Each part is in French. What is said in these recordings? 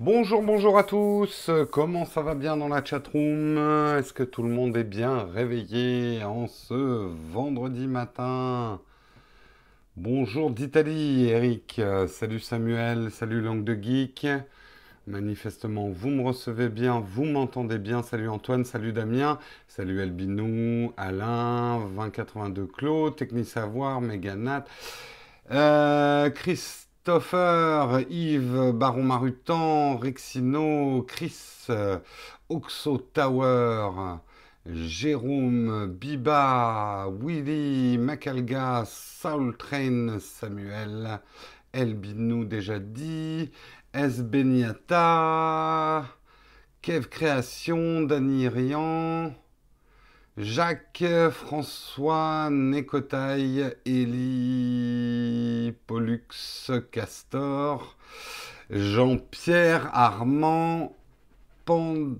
Bonjour, bonjour à tous. Comment ça va bien dans la chatroom? Est-ce que tout le monde est bien réveillé en ce vendredi matin? Bonjour d'Italie, Eric. Salut Samuel. Salut Langue de Geek. Manifestement, vous me recevez bien, vous m'entendez bien. Salut Antoine, salut Damien, salut Albinou, Alain, 2082 Claude, Technique Savoir, Méganat, euh, Yves, Baron Marutan, Rexino, Chris, Oxo Tower, Jérôme, Biba, Willy, Macalga, Saul Train, Samuel, Elbinou déjà dit, S. Beniata, Kev Création, Dany Rian, Jacques, François, Nécotaille, Élie, Pollux, Castor, Jean-Pierre, Armand, Pan,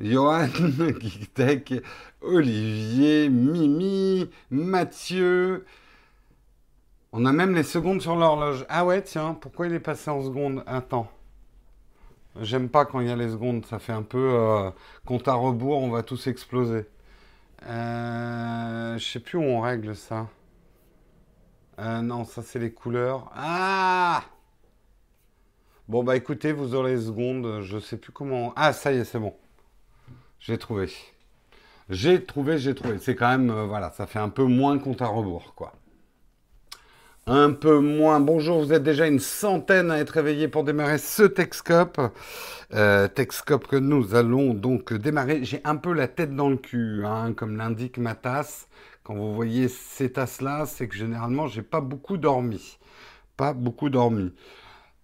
Johan, Geektech, Olivier, Mimi, Mathieu, on a même les secondes sur l'horloge. Ah ouais, tiens, pourquoi il est passé en secondes Attends. J'aime pas quand il y a les secondes, ça fait un peu euh, compte à rebours, on va tous exploser. Euh, je sais plus où on règle ça. Euh, non, ça c'est les couleurs. Ah Bon bah écoutez, vous aurez les secondes, je sais plus comment. Ah ça y est, c'est bon. J'ai trouvé. J'ai trouvé, j'ai trouvé. C'est quand même, euh, voilà, ça fait un peu moins compte à rebours, quoi un peu moins. Bonjour, vous êtes déjà une centaine à être réveillés pour démarrer ce Texcope. Euh, Texcope que nous allons donc démarrer. J'ai un peu la tête dans le cul, hein, comme l'indique ma tasse. Quand vous voyez ces tasses-là, c'est que généralement, j'ai pas beaucoup dormi. Pas beaucoup dormi.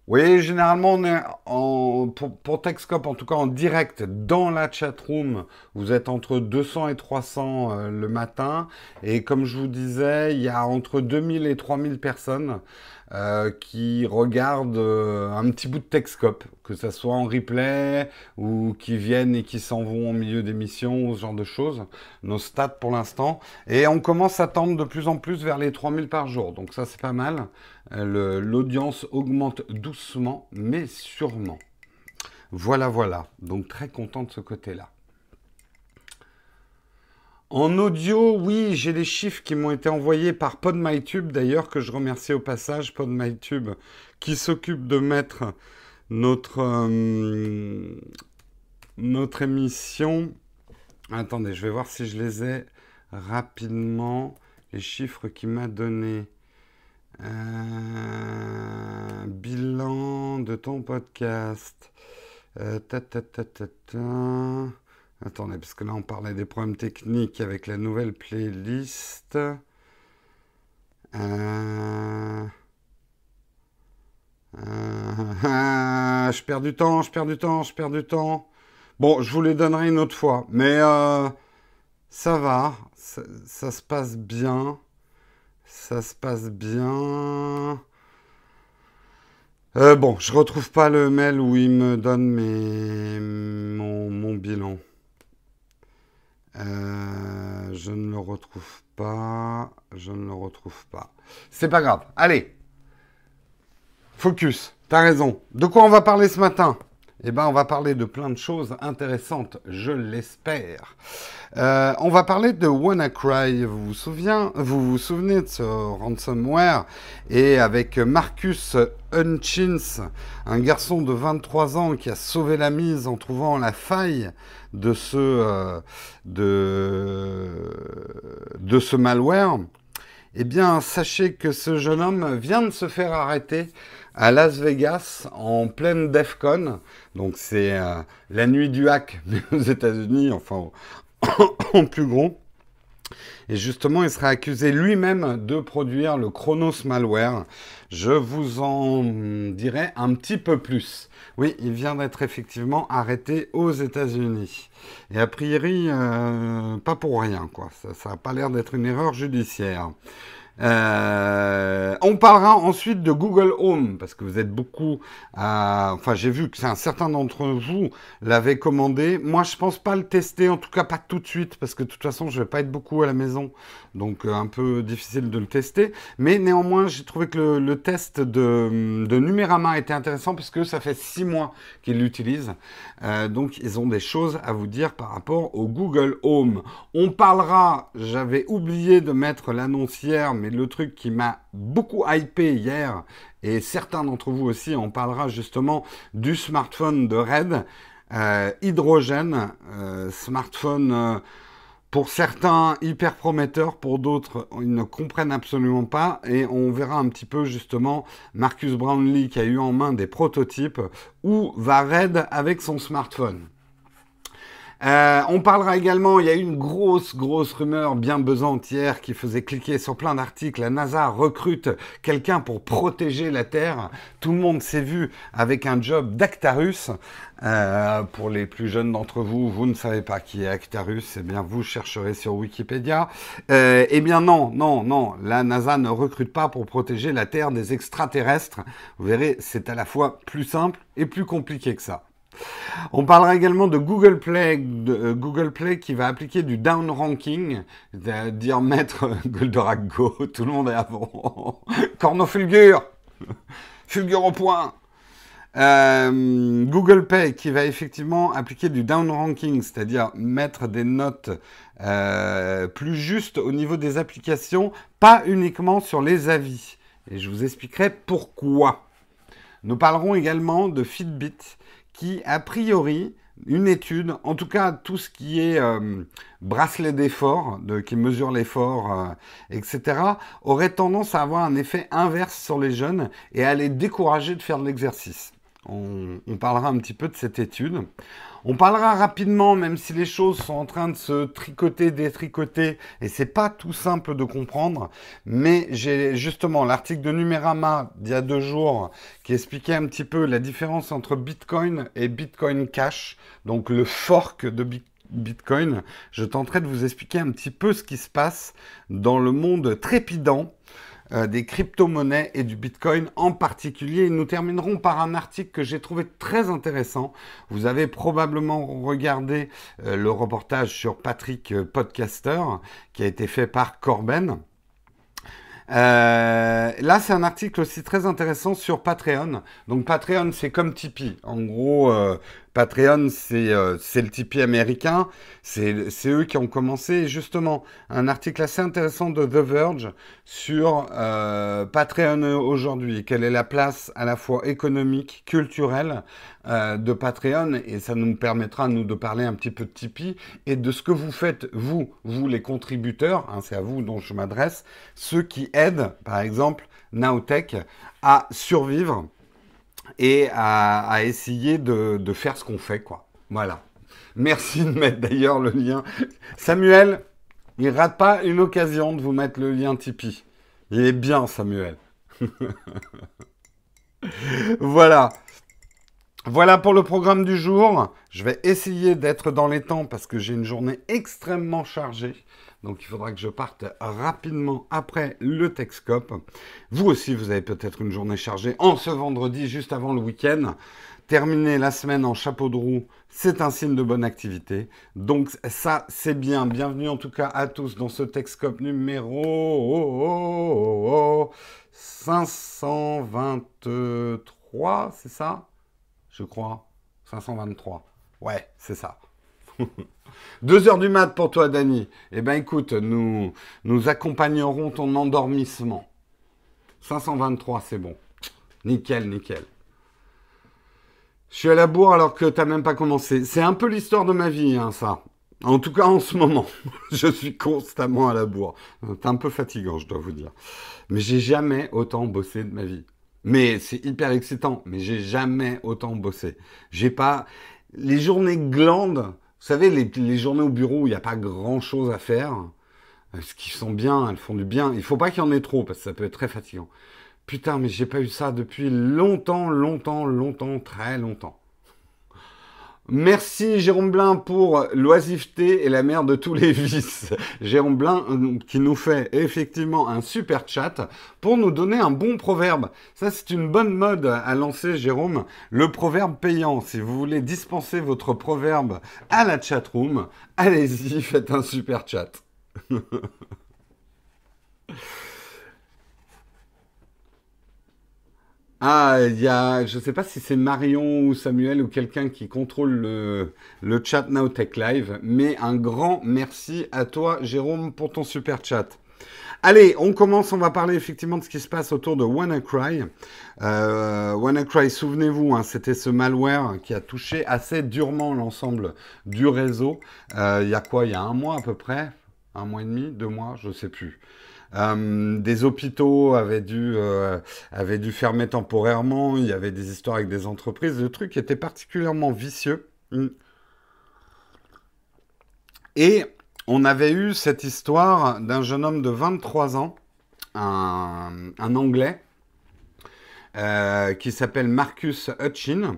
Oui, généralement, on est en, pour, pour Techscope, en tout cas en direct dans la chatroom, vous êtes entre 200 et 300 euh, le matin. Et comme je vous disais, il y a entre 2000 et 3000 personnes euh, qui regardent euh, un petit bout de Texcope, que ce soit en replay ou qui viennent et qui s'en vont au milieu d'émissions ce genre de choses. Nos stats pour l'instant. Et on commence à tendre de plus en plus vers les 3000 par jour. Donc ça, c'est pas mal. L'audience augmente doucement, mais sûrement. Voilà, voilà. Donc très content de ce côté-là. En audio, oui, j'ai les chiffres qui m'ont été envoyés par PodMyTube, d'ailleurs, que je remercie au passage, PodMyTube, qui s'occupe de mettre notre, euh, notre émission. Attendez, je vais voir si je les ai rapidement. Les chiffres qu'il m'a donnés. Bilan de ton podcast. Euh. Attendez, parce que là, on parlait des problèmes techniques avec la nouvelle playlist. Euh... Euh... je perds du temps, je perds du temps, je perds du temps. Bon, je vous les donnerai une autre fois. Mais ça va, ça, se passe bien. Ça se passe bien. Euh, bon, je retrouve pas le mail où il me donne mes, mon, bilan. Euh, je ne le retrouve pas. Je ne le retrouve pas. C'est pas grave. Allez. Focus. T'as raison. De quoi on va parler ce matin? Eh ben, on va parler de plein de choses intéressantes, je l'espère. Euh, on va parler de WannaCry. Vous vous, souvenez, vous vous souvenez de ce ransomware? Et avec Marcus Hutchins, un garçon de 23 ans qui a sauvé la mise en trouvant la faille de ce, euh, de, de ce malware. Eh bien, sachez que ce jeune homme vient de se faire arrêter à Las Vegas en pleine DEFCON. Donc c'est euh, la nuit du hack, aux États-Unis, enfin en plus gros. Et justement, il sera accusé lui-même de produire le Chronos Malware. Je vous en dirai un petit peu plus. Oui, il vient d'être effectivement arrêté aux États-Unis. Et a priori, euh, pas pour rien, quoi. Ça n'a pas l'air d'être une erreur judiciaire. Euh, on parlera ensuite de Google Home, parce que vous êtes beaucoup. Enfin, j'ai vu que un certain d'entre vous l'avait commandé. Moi, je pense pas le tester, en tout cas pas tout de suite, parce que de toute façon, je vais pas être beaucoup à la maison, donc euh, un peu difficile de le tester. Mais néanmoins, j'ai trouvé que le, test de, de Numérama était intéressant, parce que ça fait six mois qu'ils l'utilisent. Euh, donc, ils ont des choses à vous dire par rapport au Google Home. On parlera, j'avais oublié de mettre l'annoncière, mais le truc qui m'a beaucoup hypé hier, et certains d'entre vous aussi, on parlera justement du smartphone de Red, euh, hydrogène, euh, smartphone euh, pour certains hyper prometteur, pour d'autres ils ne comprennent absolument pas, et on verra un petit peu justement Marcus Brownlee qui a eu en main des prototypes, où va Red avec son smartphone. Euh, on parlera également, il y a eu une grosse, grosse rumeur bien besante hier qui faisait cliquer sur plein d'articles. La NASA recrute quelqu'un pour protéger la Terre. Tout le monde s'est vu avec un job d'Actarus. Euh, pour les plus jeunes d'entre vous, vous ne savez pas qui est Actarus, eh bien vous chercherez sur Wikipédia. Euh, eh bien non, non, non, la NASA ne recrute pas pour protéger la Terre des extraterrestres. Vous verrez, c'est à la fois plus simple et plus compliqué que ça. On parlera également de Google Play, de, euh, Google Play qui va appliquer du down ranking, c'est-à-dire mettre Goldorak Go, tout le monde est avant. Corno Fulgur Fulgur au point euh, Google Pay qui va effectivement appliquer du down ranking, c'est-à-dire mettre des notes euh, plus justes au niveau des applications, pas uniquement sur les avis. Et je vous expliquerai pourquoi. Nous parlerons également de Fitbit qui, a priori, une étude, en tout cas tout ce qui est euh, bracelet d'effort, qui mesure l'effort, euh, etc., aurait tendance à avoir un effet inverse sur les jeunes et à les décourager de faire de l'exercice. On, on, parlera un petit peu de cette étude. On parlera rapidement, même si les choses sont en train de se tricoter, détricoter, et c'est pas tout simple de comprendre. Mais j'ai justement l'article de Numérama d'il y a deux jours qui expliquait un petit peu la différence entre Bitcoin et Bitcoin Cash, donc le fork de Bitcoin. Je tenterai de vous expliquer un petit peu ce qui se passe dans le monde trépidant euh, des crypto-monnaies et du Bitcoin en particulier. nous terminerons par un article que j'ai trouvé très intéressant. Vous avez probablement regardé euh, le reportage sur Patrick euh, Podcaster qui a été fait par Corben. là, c'est un article aussi très intéressant sur Patreon. Donc Patreon, c'est comme Tipeee. En gros, Patreon, euh, c'est le Tipeee américain. C'est eux qui ont commencé. justement, un article assez intéressant de The Verge sur euh, Patreon aujourd'hui. Quelle est la place à la fois économique, culturelle euh, de Patreon. Et ça nous permettra, nous, de parler un petit peu de Tipeee et de ce que vous faites, vous, vous les contributeurs. Hein, c'est à vous dont je m'adresse. Ceux qui aident, par exemple, Nowtech à survivre et à, essayer de, faire ce qu'on fait, quoi. Voilà. Merci de mettre d'ailleurs le lien. Samuel, il rate pas une occasion de vous mettre le lien Tipeee. Il est bien, Samuel. voilà. Voilà pour le programme du jour. Je vais essayer d'être dans les temps parce que j'ai une journée extrêmement chargée. Donc il faudra que je parte rapidement après le Texcope. Vous aussi, vous avez peut-être une journée chargée en ce vendredi, juste avant le week-end. Terminer la semaine en chapeau de roue, c'est un signe de bonne activité. Donc ça, c'est bien. Bienvenue en tout cas à tous dans ce Texcope numéro 523, c'est ça? Je crois. 523. Ouais, c'est ça. 2 heures du mat pour toi, Dani. Eh bien, écoute, nous, nous accompagnerons ton endormissement. 523, c'est bon. Nickel, nickel. Je suis à la bourre alors que t'as même pas commencé. C'est un peu l'histoire de ma vie, hein, ça. En tout cas, en ce moment, je suis constamment à la bourre. C'est un peu fatigant, je dois vous dire. Mais j'ai jamais autant bossé de ma vie. Mais c'est hyper excitant. Mais j'ai jamais autant bossé. J'ai pas les journées glandes vous savez, les, journées au bureau où il n'y a pas grand-chose à faire, euh, ce qui sont bien, elles font du bien. Il faut pas qu'il y en ait trop, parce que ça peut être très fatigant. Putain, mais j'ai pas eu ça depuis longtemps, longtemps, longtemps, très longtemps. Merci Jérôme Blin pour l'oisiveté et la mère de tous les vices. Jérôme Blin euh, qui nous fait effectivement un super chat pour nous donner un bon proverbe. Ça c'est une bonne mode à lancer Jérôme. Le proverbe payant. Si vous voulez dispenser votre proverbe à la chatroom, allez-y, faites un super chat. Ah, il y a, je ne sais pas si c'est Marion ou Samuel ou quelqu'un qui contrôle le, le chat Nowtech Live, mais un grand merci à toi, Jérôme, pour ton super chat. Allez, on commence, on va parler effectivement de ce qui se passe autour de WannaCry. Euh, WannaCry, souvenez-vous, hein, c'était ce malware qui a touché assez durement l'ensemble du réseau. Euh, il y a quoi? Il y a un mois à peu près? Un mois et demi? Deux mois? Je ne sais plus. Euh, des hôpitaux avaient dû, euh, avaient dû fermer temporairement. Il y avait des histoires avec des entreprises. Le truc était particulièrement vicieux. Mm. Et on avait eu cette histoire d'un jeune homme de 23 ans, un, un Anglais, euh, qui s'appelle Marcus Hutchin,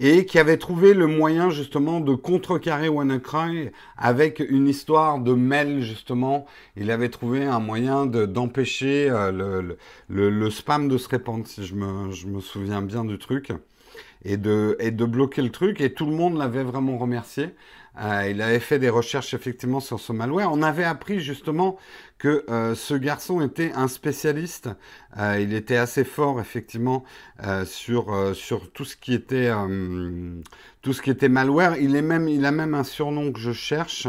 et qui avait trouvé le moyen justement de contrecarrer WannaCry avec une histoire de mail justement. Il avait trouvé un moyen d'empêcher euh, le, spam de se répandre, si je me, souviens bien du truc, et de, et de bloquer le truc, et tout le monde l'avait vraiment remercié. Euh, il avait fait des recherches effectivement sur ce malware. On avait appris justement que euh, ce garçon était un spécialiste. Euh, il était assez fort effectivement sur sur tout ce qui était malware. Il il a même un surnom que je cherche.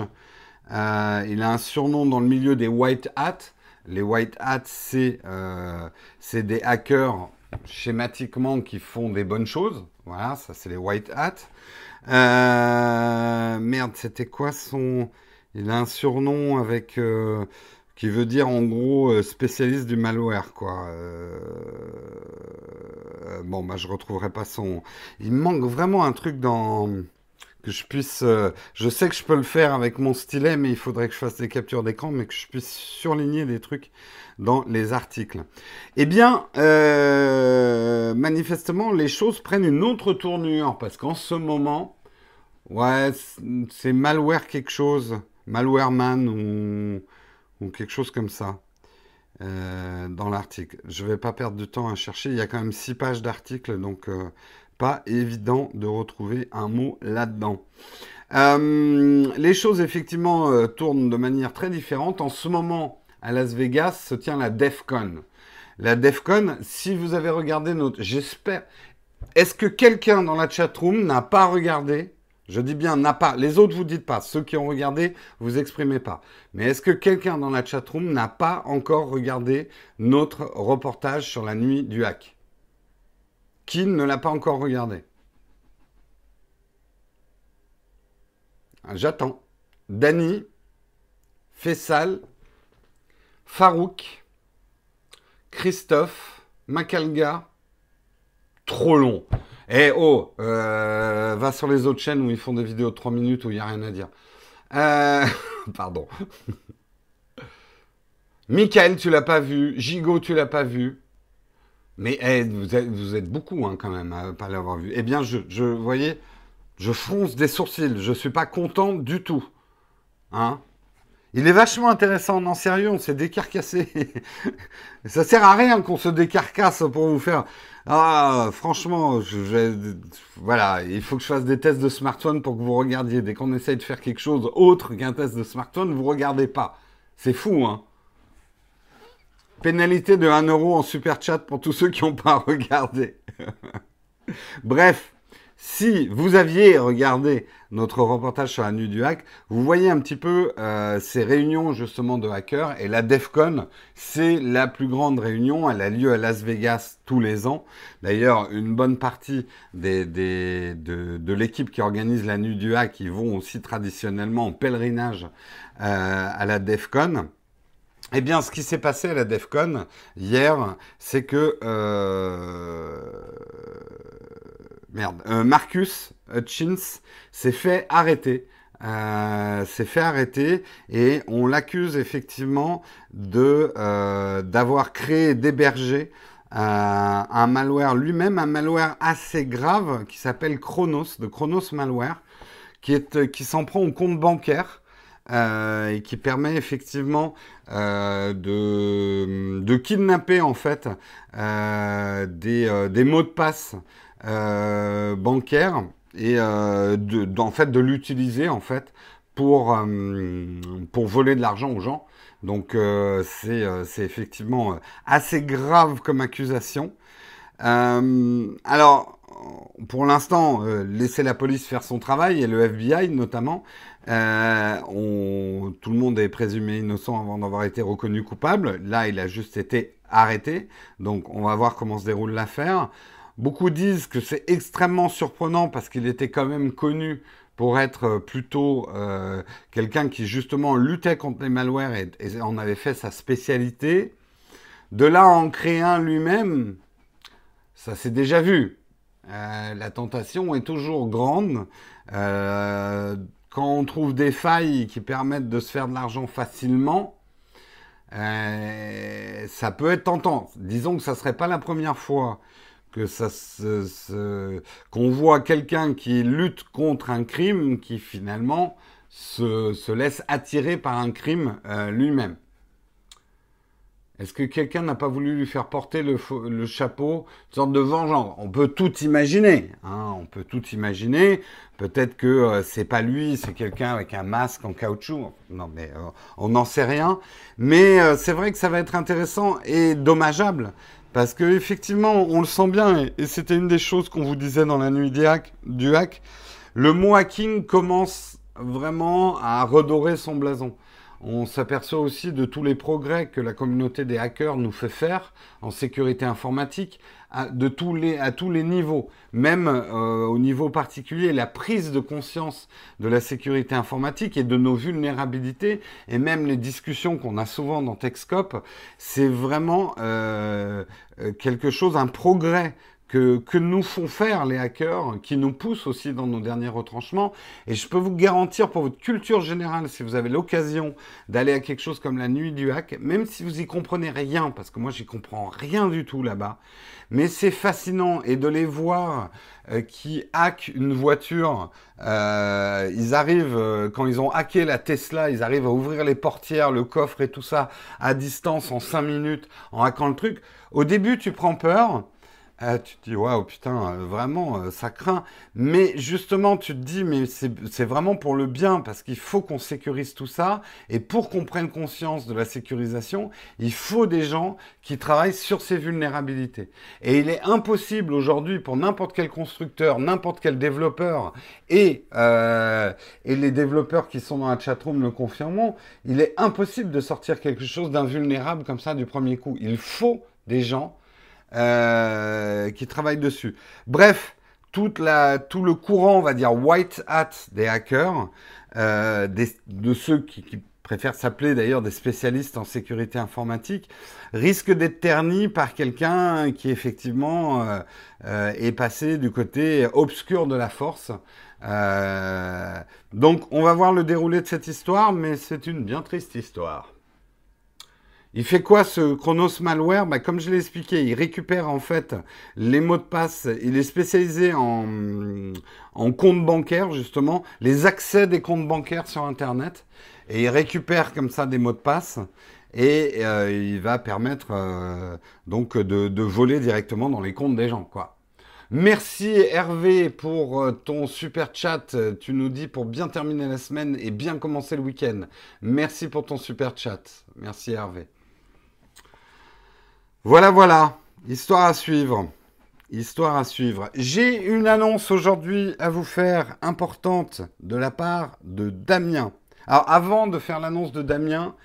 il a un surnom dans le milieu des white hats. Les white hats, c'est des hackers schématiquement qui font des bonnes choses. Voilà, ça c'est les white hats. Euh, merde, c'était quoi son... Il a un surnom avec... Euh, qui veut dire en gros euh, spécialiste du malware, quoi. Euh, bon, bah je retrouverai pas son... Il manque vraiment un truc dans... Que je puisse... Je sais que je peux le faire avec mon stylet, mais il faudrait que je fasse des captures d'écran, mais que je puisse surligner des trucs dans les articles. Eh bien, manifestement, les choses prennent une autre tournure, parce qu'en ce moment, Ouais, c'est malware quelque chose. Malwareman ou, ou quelque chose comme ça. Euh, dans l'article. Je ne vais pas perdre du temps à chercher. Il y a quand même six pages d'article, donc euh, pas évident de retrouver un mot là-dedans. Euh, les choses effectivement tournent de manière très différente. En ce moment, à Las Vegas, se tient la DEFCON. La DEFCON, si vous avez regardé notre... J'espère... Est-ce que quelqu'un dans la chatroom n'a pas regardé je dis bien n'a pas. Les autres, vous dites pas. Ceux qui ont regardé, vous exprimez pas. Mais est-ce que quelqu'un dans la chatroom n'a pas encore regardé notre reportage sur la nuit du hack? Qui ne l'a pas encore regardé? J'attends. Dany, Fessal, Farouk, Christophe, Macalga. Trop long. Eh oh, euh, va sur les autres chaînes où ils font des vidéos de 3 minutes où il n'y a rien à dire. Euh, pardon. Michael, tu l'as pas vu. Gigot, tu l'as pas vu. Mais eh, vous, êtes, beaucoup hein, quand même à pas l'avoir vu. Eh bien, je, je, voyez, je fronce des sourcils. Je suis pas content du tout. Hein? Il est vachement intéressant, non sérieux, on s'est décarcassé. ça sert à rien qu'on se décarcasse pour vous faire. Ah, franchement, je, voilà, il faut que je fasse des tests de smartphone pour que vous regardiez. Dès qu'on essaye de faire quelque chose autre qu'un test de smartphone, vous regardez pas. C'est fou, hein. Pénalité de 1 euro en super chat pour tous ceux qui n'ont pas regardé. Bref, si vous aviez regardé notre reportage sur la nuit du hack, vous voyez un petit peu euh, ces réunions justement de hackers. Et la DEFCON, c'est la plus grande réunion. Elle a lieu à Las Vegas tous les ans. D'ailleurs, une bonne partie des, des, de, de l'équipe qui organise la nuit du hack, ils vont aussi traditionnellement en pèlerinage euh, à la DEFCON. Eh bien, ce qui s'est passé à la DEFCON hier, c'est que... Euh, merde, euh, Marcus Hutchins s'est fait arrêter. Euh, s'est fait arrêter et on l'accuse effectivement euh, d'avoir créé, d'héberger un malware lui-même, un malware assez grave qui s'appelle Chronos, de Chronos Malware. qui, s'en prend au compte bancaire. et qui permet effectivement de, kidnapper en fait des, mots de passe bancaires et de, en fait de l'utiliser en fait pour, pour voler de l'argent aux gens. Donc euh, euh, c'est effectivement euh, assez grave comme accusation. alors, pour l'instant, laisser la police faire son travail et le FBI notamment. tout le monde est présumé innocent avant d'avoir été reconnu coupable. Là, il a juste été arrêté. Donc on va voir comment se déroule l'affaire. Beaucoup disent que c'est extrêmement surprenant parce qu'il était quand même connu pour être euh, plutôt euh, quelqu'un qui justement luttait contre les malwares et, en avait fait sa spécialité. De là en créer un lui-même, ça s'est déjà vu. Euh, la tentation est toujours grande. quand on trouve des failles qui permettent de se faire de l'argent facilement, ça peut être tentant. Disons que ça ne serait pas la première fois que ça qu'on voit quelqu'un qui lutte contre un crime qui finalement se, laisse attirer par un crime euh, lui-même. Est-ce que quelqu'un n'a pas voulu lui faire porter le, chapeau, une sorte de vengeance? On peut tout imaginer, hein, on peut tout imaginer. Peut-être que euh, c'est pas lui, c'est quelqu'un avec un masque en caoutchouc. Non, mais euh, on n'en sait rien. Mais c'est vrai que ça va être intéressant et dommageable parce que effectivement, on le sent bien, et, c'était une des choses qu'on vous disait dans la nuit du hack. Le mot hacking commence vraiment à redorer son blason. On s'aperçoit aussi de tous les progrès que la communauté des hackers nous fait faire en sécurité informatique à, tous les niveaux, même euh, au niveau particulier, la prise de conscience de la sécurité informatique et de nos vulnérabilités, et même les discussions qu'on a souvent dans Techscope, c'est vraiment euh, euh, quelque chose, un progrès que, que, nous font faire les hackers, qui nous poussent aussi dans nos derniers retranchements. Et je peux vous garantir pour votre culture générale, si vous avez l'occasion d'aller à quelque chose comme la nuit du hack, même si vous y comprenez rien, parce que moi j'y comprends rien du tout là-bas, mais c'est fascinant et de les voir euh, qui hackent une voiture, euh, ils arrivent, euh, quand ils ont hacké la Tesla, ils arrivent à ouvrir les portières, le coffre et tout ça à distance en 5 minutes en hackant le truc. Au début, tu prends peur. Ah, tu te dis, waouh, putain, euh, vraiment, euh, ça craint. Mais justement, tu te dis, mais c'est vraiment pour le bien, parce qu'il faut qu'on sécurise tout ça. Et pour qu'on prenne conscience de la sécurisation, il faut des gens qui travaillent sur ces vulnérabilités. Et il est impossible aujourd'hui pour n'importe quel constructeur, n'importe quel développeur, et, euh, et les développeurs qui sont dans la chatroom le confirmeront, il est impossible de sortir quelque chose d'invulnérable comme ça du premier coup. Il faut des gens euh, qui travaillent dessus. Bref, toute la, tout le courant, on va dire, white hat des hackers, euh, de ceux qui, préfèrent s'appeler d'ailleurs des spécialistes en sécurité informatique, risque d'être terni par quelqu'un qui effectivement euh, est passé du côté obscur de la force. donc on va voir le déroulé de cette histoire, mais c'est une bien triste histoire. Il fait quoi ce Chronos Malware? Bah, Comme je l'ai expliqué, il récupère en fait les mots de passe. Il est spécialisé en, en comptes bancaires, justement, les accès des comptes bancaires sur Internet. Et il récupère comme ça des mots de passe. Et euh, il va permettre euh, donc de, voler directement dans les comptes des gens. Merci Hervé pour euh, ton super chat. Tu nous dis pour bien terminer la semaine et bien commencer le week-end. Merci pour ton super chat. Merci Hervé. Voilà, voilà. Histoire à suivre. Histoire à suivre. J'ai une annonce aujourd'hui à vous faire importante de la part de Damien. Alors avant de faire l'annonce de Damien,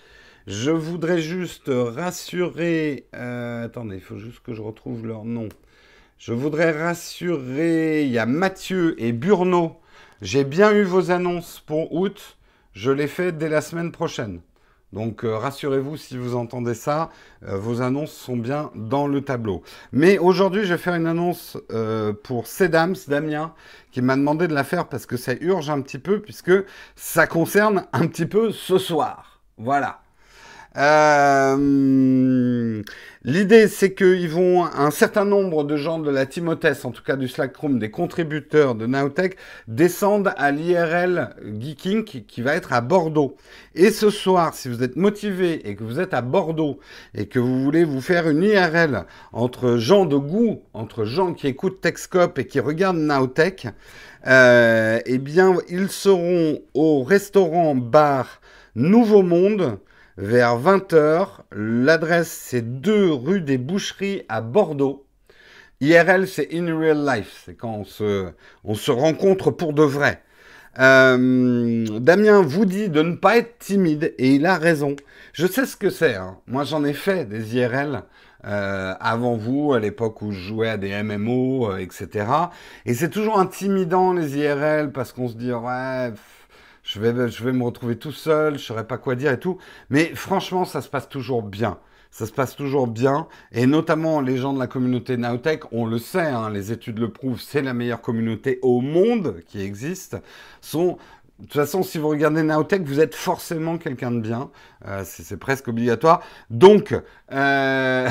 je voudrais juste rassurer... Euh, attendez, il faut juste que je retrouve leur nom. Je voudrais rassurer, il y a Mathieu et Burno. J'ai bien eu vos annonces pour août. Je les fais dès la semaine prochaine. Donc euh, rassurez-vous si vous entendez ça, euh, vos annonces sont bien dans le tableau. Mais aujourd'hui, je vais faire une annonce euh, pour Sedams, Damien, qui m'a demandé de la faire parce que ça urge un petit peu, puisque ça concerne un petit peu ce soir. Voilà. Euh, L'idée, c'est qu'ils vont, un certain nombre de gens de la Timothée, en tout cas du Slackroom, des contributeurs de Nowtech, descendent à l'IRL Geeking qui, va être à Bordeaux. Et ce soir, si vous êtes motivé et que vous êtes à Bordeaux et que vous voulez vous faire une IRL entre gens de goût, entre gens qui écoutent Techscope et qui regardent Nowtech, euh, eh bien, ils seront au restaurant bar Nouveau Monde vers 20h. L'adresse, c'est 2 rue des Boucheries à Bordeaux. IRL, c'est in real life. C'est quand on se, on se rencontre pour de vrai. Euh, Damien vous dit de ne pas être timide et il a raison. Je sais ce que c'est. Hein. Moi, j'en ai fait des IRL euh, avant vous, à l'époque où je jouais à des MMO, euh, etc. Et c'est toujours intimidant les IRL parce qu'on se dit ouais je vais, je vais me retrouver tout seul, je saurais pas quoi dire et tout. Mais franchement, ça se passe toujours bien. Ça se passe toujours bien. Et notamment, les gens de la communauté Nowtech, on le sait, hein, les études le prouvent, c'est la meilleure communauté au monde qui existe. De toute façon, si vous regardez Nowtech, vous êtes forcément quelqu'un de bien. Euh, c'est presque obligatoire. Donc, euh...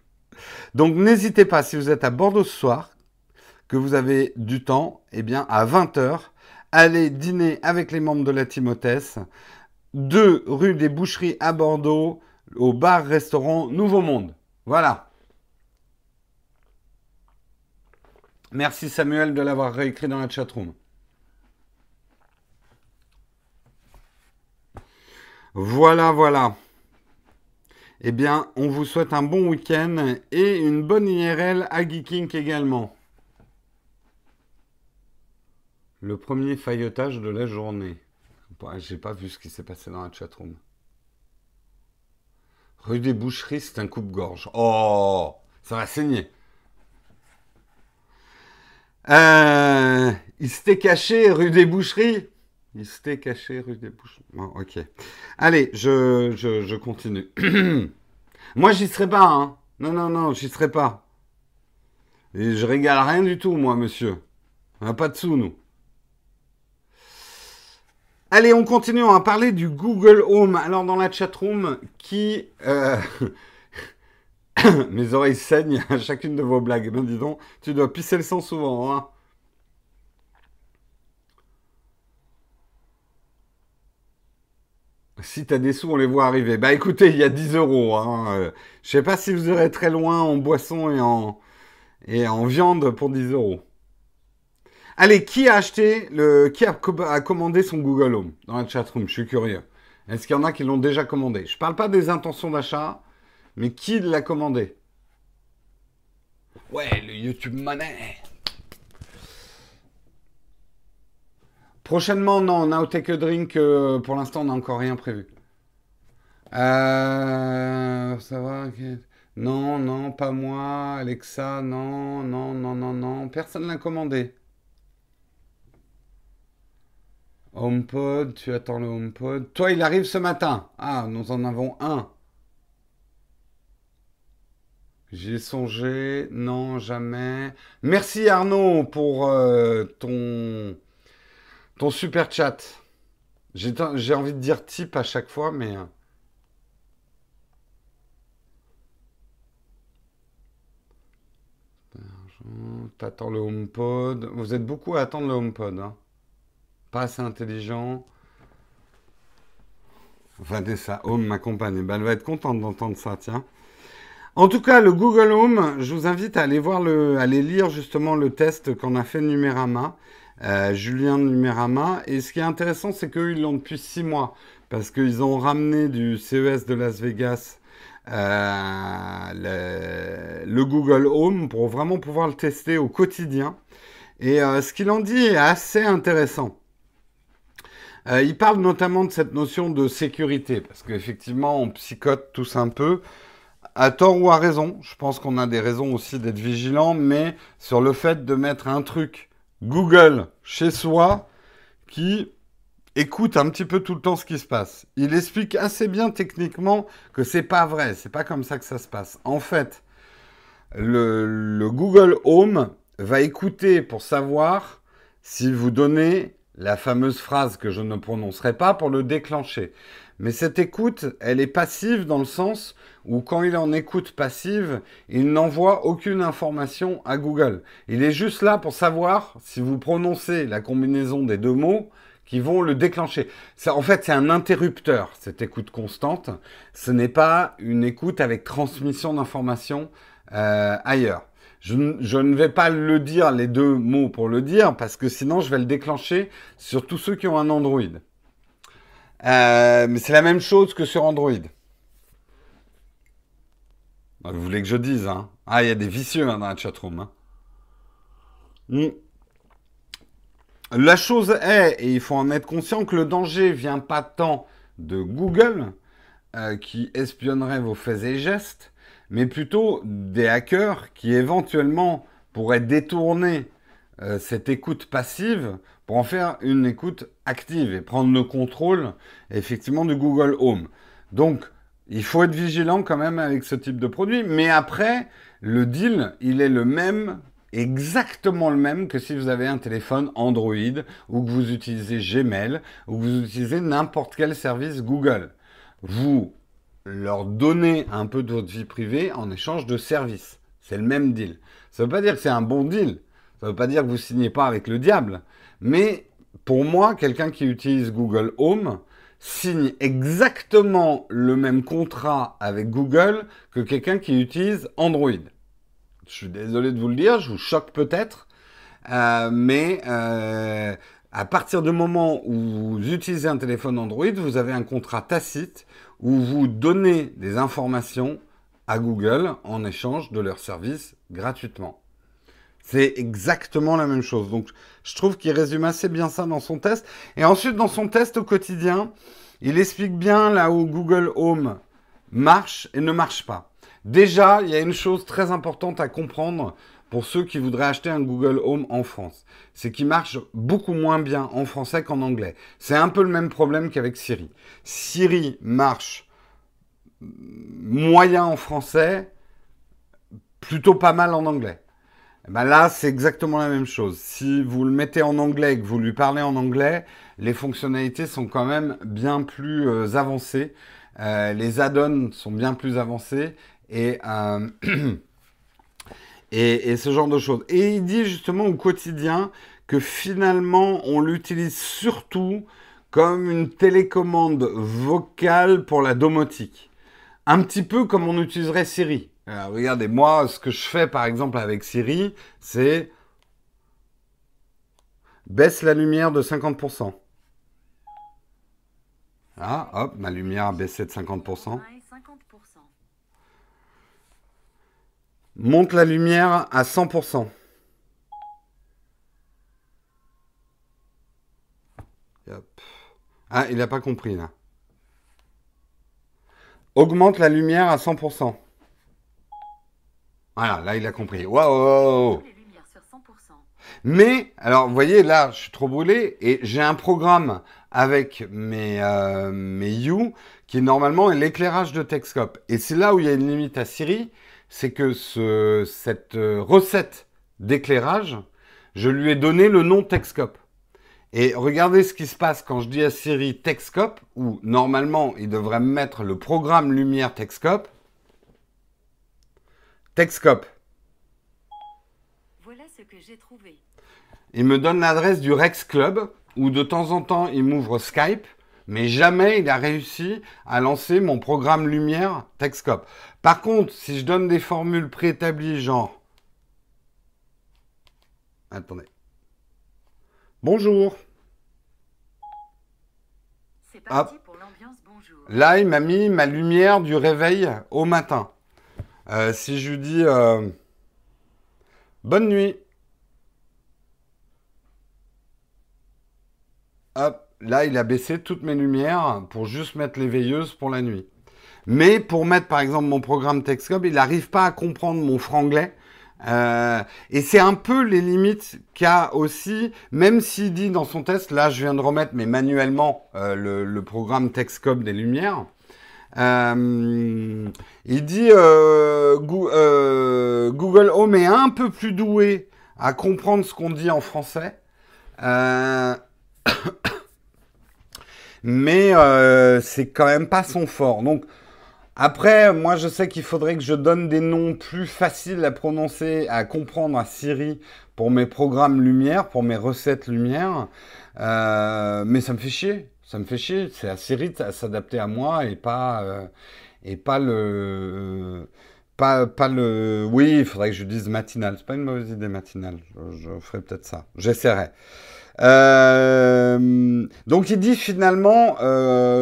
donc n'hésitez pas, si vous êtes à Bordeaux ce soir, que vous avez du temps, eh bien, à 20h, allez dîner avec les membres de la Timothée, 2 rue des Boucheries à Bordeaux, au bar-restaurant Nouveau Monde. Voilà. Merci Samuel de l'avoir réécrit dans la chatroom. Voilà, voilà. Eh bien, on vous souhaite un bon week-end et une bonne IRL à Geeking également. Le premier faillotage de la journée. J'ai pas vu ce qui s'est passé dans la chatroom. Rue des Boucheries, c'est un coupe-gorge. Oh, ça va saigner. Euh, il s'était caché rue des Boucheries. Il s'était caché rue des Boucheries. ok. Allez, je, continue. moi, j'y serai pas. Hein. Non, non, non, j'y serai pas. Je régale rien du tout, moi, monsieur. On n'a pas de sous, nous. Allez, on continue, on va parler du Google Home. Alors, dans la chatroom, qui... Euh, mes oreilles saignent à chacune de vos blagues. Ben dis donc, tu dois pisser le sang souvent, hein Si t'as des sous, on les voit arriver. Bah écoutez, il y a 10 euros. Hein. Euh, je sais pas si vous irez très loin en boisson et en, et en viande pour 10 euros. Allez, qui a acheté le, qui a, commandé son Google Home dans la chatroom? Je suis curieux. Est-ce qu'il y en a qui l'ont déjà commandé? Je ne parle pas des intentions d'achat, mais qui l'a commandé? Ouais, le YouTube Money. Prochainement, non, Now Take a Drink, euh, pour l'instant, on n'a encore rien prévu. Euh, ça va Non, non, pas moi. Alexa, non, non, non, non, non. Personne ne l'a commandé. HomePod, tu attends le HomePod. Toi, il arrive ce matin. Ah, nous en avons un. J'ai songé, non, jamais. Merci Arnaud pour euh, ton, ton super chat. J'ai envie de dire type à chaque fois, mais... Euh. T'attends le HomePod. Vous êtes beaucoup à attendre le HomePod. Hein pas assez intelligent. Vanessa Home, ma compagne, ben, elle va être contente d'entendre ça, tiens. En tout cas, le Google Home, je vous invite à aller voir le, à aller lire justement le test qu'on a fait Numérama, euh, Julien Numérama. Et ce qui est intéressant, c'est qu'eux, ils l'ont depuis six mois, parce qu'ils ont ramené du CES de Las Vegas euh, le, Google Home pour vraiment pouvoir le tester au quotidien. Et euh, ce qu'il en dit est assez intéressant. Euh, il parle notamment de cette notion de sécurité, parce qu'effectivement, on psychote tous un peu, à tort ou à raison. Je pense qu'on a des raisons aussi d'être vigilant, mais sur le fait de mettre un truc Google chez soi qui écoute un petit peu tout le temps ce qui se passe. Il explique assez bien techniquement que c'est pas vrai, c'est pas comme ça que ça se passe. En fait, le Google Home va écouter pour savoir si vous donnez la fameuse phrase que je ne prononcerai pas pour le déclencher. Mais cette écoute, elle est passive dans le sens où quand il est en écoute passive, il n'envoie aucune information à Google. Il est juste là pour savoir si vous prononcez la combinaison des deux mots qui vont le déclencher. en fait, c'est un interrupteur, cette écoute constante. Ce n'est pas une écoute avec transmission d'informations euh, ailleurs. Je, ne vais pas le dire, les deux mots pour le dire, parce que sinon je vais le déclencher sur tous ceux qui ont un Android. Euh, mais c'est la même chose que sur Android. Vous voulez que je dise, hein? Ah, il y a des vicieux hein, dans la chatroom. Hein. Hmm. La chose est, et il faut en être conscient, que le danger vient pas tant de Google, euh, qui espionnerait vos faits et gestes, mais plutôt des hackers qui éventuellement pourraient détourner euh, cette écoute passive pour en faire une écoute active et prendre le contrôle effectivement du Google Home. Donc, il faut être vigilant quand même avec ce type de produit, mais après, le deal, il est le même, exactement le même que si vous avez un téléphone Android ou que vous utilisez Gmail ou que vous utilisez n'importe quel service Google. Vous leur donner un peu de votre vie privée en échange de services. C'est le même deal. Ça ne veut pas dire que c'est un bon deal. Ça ne veut pas dire que vous signez pas avec le diable. Mais pour moi, quelqu'un qui utilise Google Home signe exactement le même contrat avec Google que quelqu'un qui utilise Android. Je suis désolé de vous le dire, je vous choque peut-être, euh, mais euh, à partir du moment où vous utilisez un téléphone Android, vous avez un contrat tacite où vous donnez des informations à Google en échange de leurs services gratuitement. C'est exactement la même chose. Donc, je trouve qu'il résume assez bien ça dans son test. Et ensuite, dans son test au quotidien, il explique bien là où Google Home marche et ne marche pas. Déjà, il y a une chose très importante à comprendre pour ceux qui voudraient acheter un Google Home en France. C'est qu'il marche beaucoup moins bien en français qu'en anglais. C'est un peu le même problème qu'avec Siri. Siri marche moyen en français, plutôt pas mal en anglais. Eh ben là, c'est exactement la même chose. Si vous le mettez en anglais et que vous lui parlez en anglais, les fonctionnalités sont quand même bien plus euh, avancées. Euh, les add-ons sont bien plus avancés et euh, et, ce genre de choses. Et il dit justement au quotidien que finalement, on l'utilise surtout comme une télécommande vocale pour la domotique. Un petit peu comme on utiliserait Siri. regardez, moi, ce que je fais par exemple avec Siri, c'est baisse la lumière de 50%. Ah, hop, ma lumière a baissé de 50%. Monte la lumière à 100%. Ah, il n'a pas compris là. Augmente la lumière à 100%. Voilà, là il a compris. Waouh Mais, alors vous voyez, là je suis trop brûlé et j'ai un programme avec mes, euh, mes You qui normalement est l'éclairage de Texcope. Et c'est là où il y a une limite à Siri c'est que cette euh, recette d'éclairage, je lui ai donné le nom Texcope. Et regardez ce qui se passe quand je dis à Siri Texcope, où normalement il devrait me mettre le programme lumière Texcope. Texcope. Voilà ce que j'ai trouvé. Il me donne l'adresse du Rex Club, où de temps en temps il m'ouvre Skype mais jamais il a réussi à lancer mon programme lumière Texcope. Par contre, si je donne des formules préétablies, genre... Attendez. Bonjour. C'est parti pour l'ambiance bonjour. Là, il m'a mis ma lumière du réveil au matin. Euh, si je lui dis euh, bonne nuit. Hop là, il a baissé toutes mes lumières pour juste mettre les veilleuses pour la nuit. Mais pour mettre, par exemple, mon programme Texcope, il n'arrive pas à comprendre mon franglais. Euh, et c'est un peu les limites qu'a aussi, même s'il dit dans son test, là je viens de remettre, mais manuellement, euh, le, programme Texcope des Lumières. Euh, il dit Google Home est un peu plus doué à comprendre ce qu'on dit en français. Mais c'est quand même pas son fort. Donc, après, moi, je sais qu'il faudrait que je donne des noms plus faciles à prononcer, à comprendre à Siri pour mes programmes Lumière, pour mes recettes Lumière. Euh, mais ça me fait chier. Ça me fait chier. C'est à Siri à s'adapter à moi et pas, euh, et pas le. pas, pas le. Oui, il faudrait que je dise matinal. C'est pas une mauvaise idée matinale. Je, je ferai peut-être ça. J'essaierai. Euh, donc il dit finalement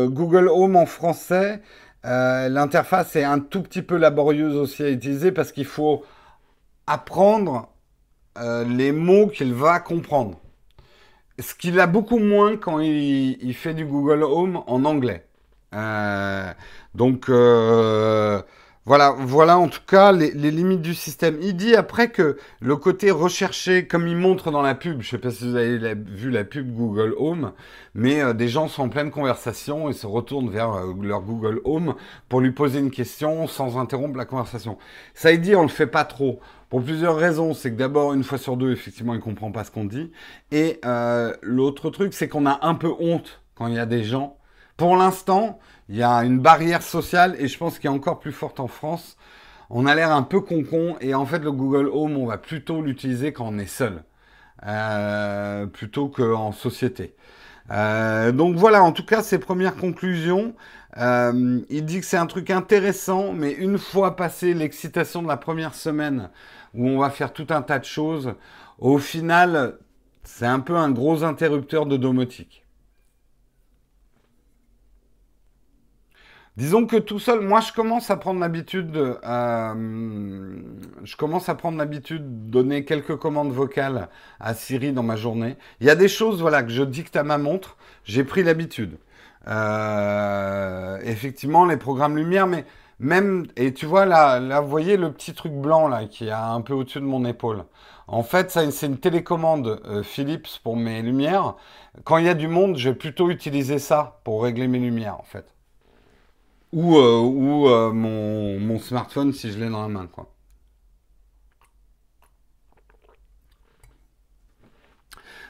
Google Home en français, euh, l'interface est un tout petit peu laborieuse aussi à utiliser parce qu'il faut apprendre euh, les mots qu'il va comprendre. Ce qu'il a beaucoup moins quand il, fait du Google Home en anglais. Euh, donc voilà, voilà en tout cas les, limites du système. Il dit après que le côté recherché, comme il montre dans la pub, je ne sais pas si vous avez vu la pub Google Home, mais euh, des gens sont en pleine conversation et se retournent vers euh, leur Google Home pour lui poser une question sans interrompre la conversation. Ça, il dit, on le fait pas trop. Pour plusieurs raisons, c'est que d'abord, une fois sur deux, effectivement, il comprend pas ce qu'on dit. Et euh, l'autre truc, c'est qu'on a un peu honte quand il y a des gens. Pour l'instant, il y a une barrière sociale et je pense qu'elle est encore plus forte en France. On a l'air un peu con-con et en fait le Google Home, on va plutôt l'utiliser quand on est seul, euh, plutôt qu'en société. Euh, donc voilà, en tout cas, ses premières conclusions. Euh, il dit que c'est un truc intéressant, mais une fois passé l'excitation de la première semaine, où on va faire tout un tas de choses, au final, c'est un peu un gros interrupteur de domotique. Disons que tout seul, moi je commence à prendre l'habitude, euh, je commence à prendre l'habitude de donner quelques commandes vocales à Siri dans ma journée. Il y a des choses, voilà, que je dicte à ma montre. J'ai pris l'habitude. Euh, effectivement, les programmes lumière, mais même, et tu vois là, là, vous voyez le petit truc blanc là qui est un peu au-dessus de mon épaule. En fait, c'est une télécommande euh, Philips pour mes lumières. Quand il y a du monde, je vais plutôt utiliser ça pour régler mes lumières, en fait ou, euh, euh, mon, smartphone si je l'ai dans la main. Quoi.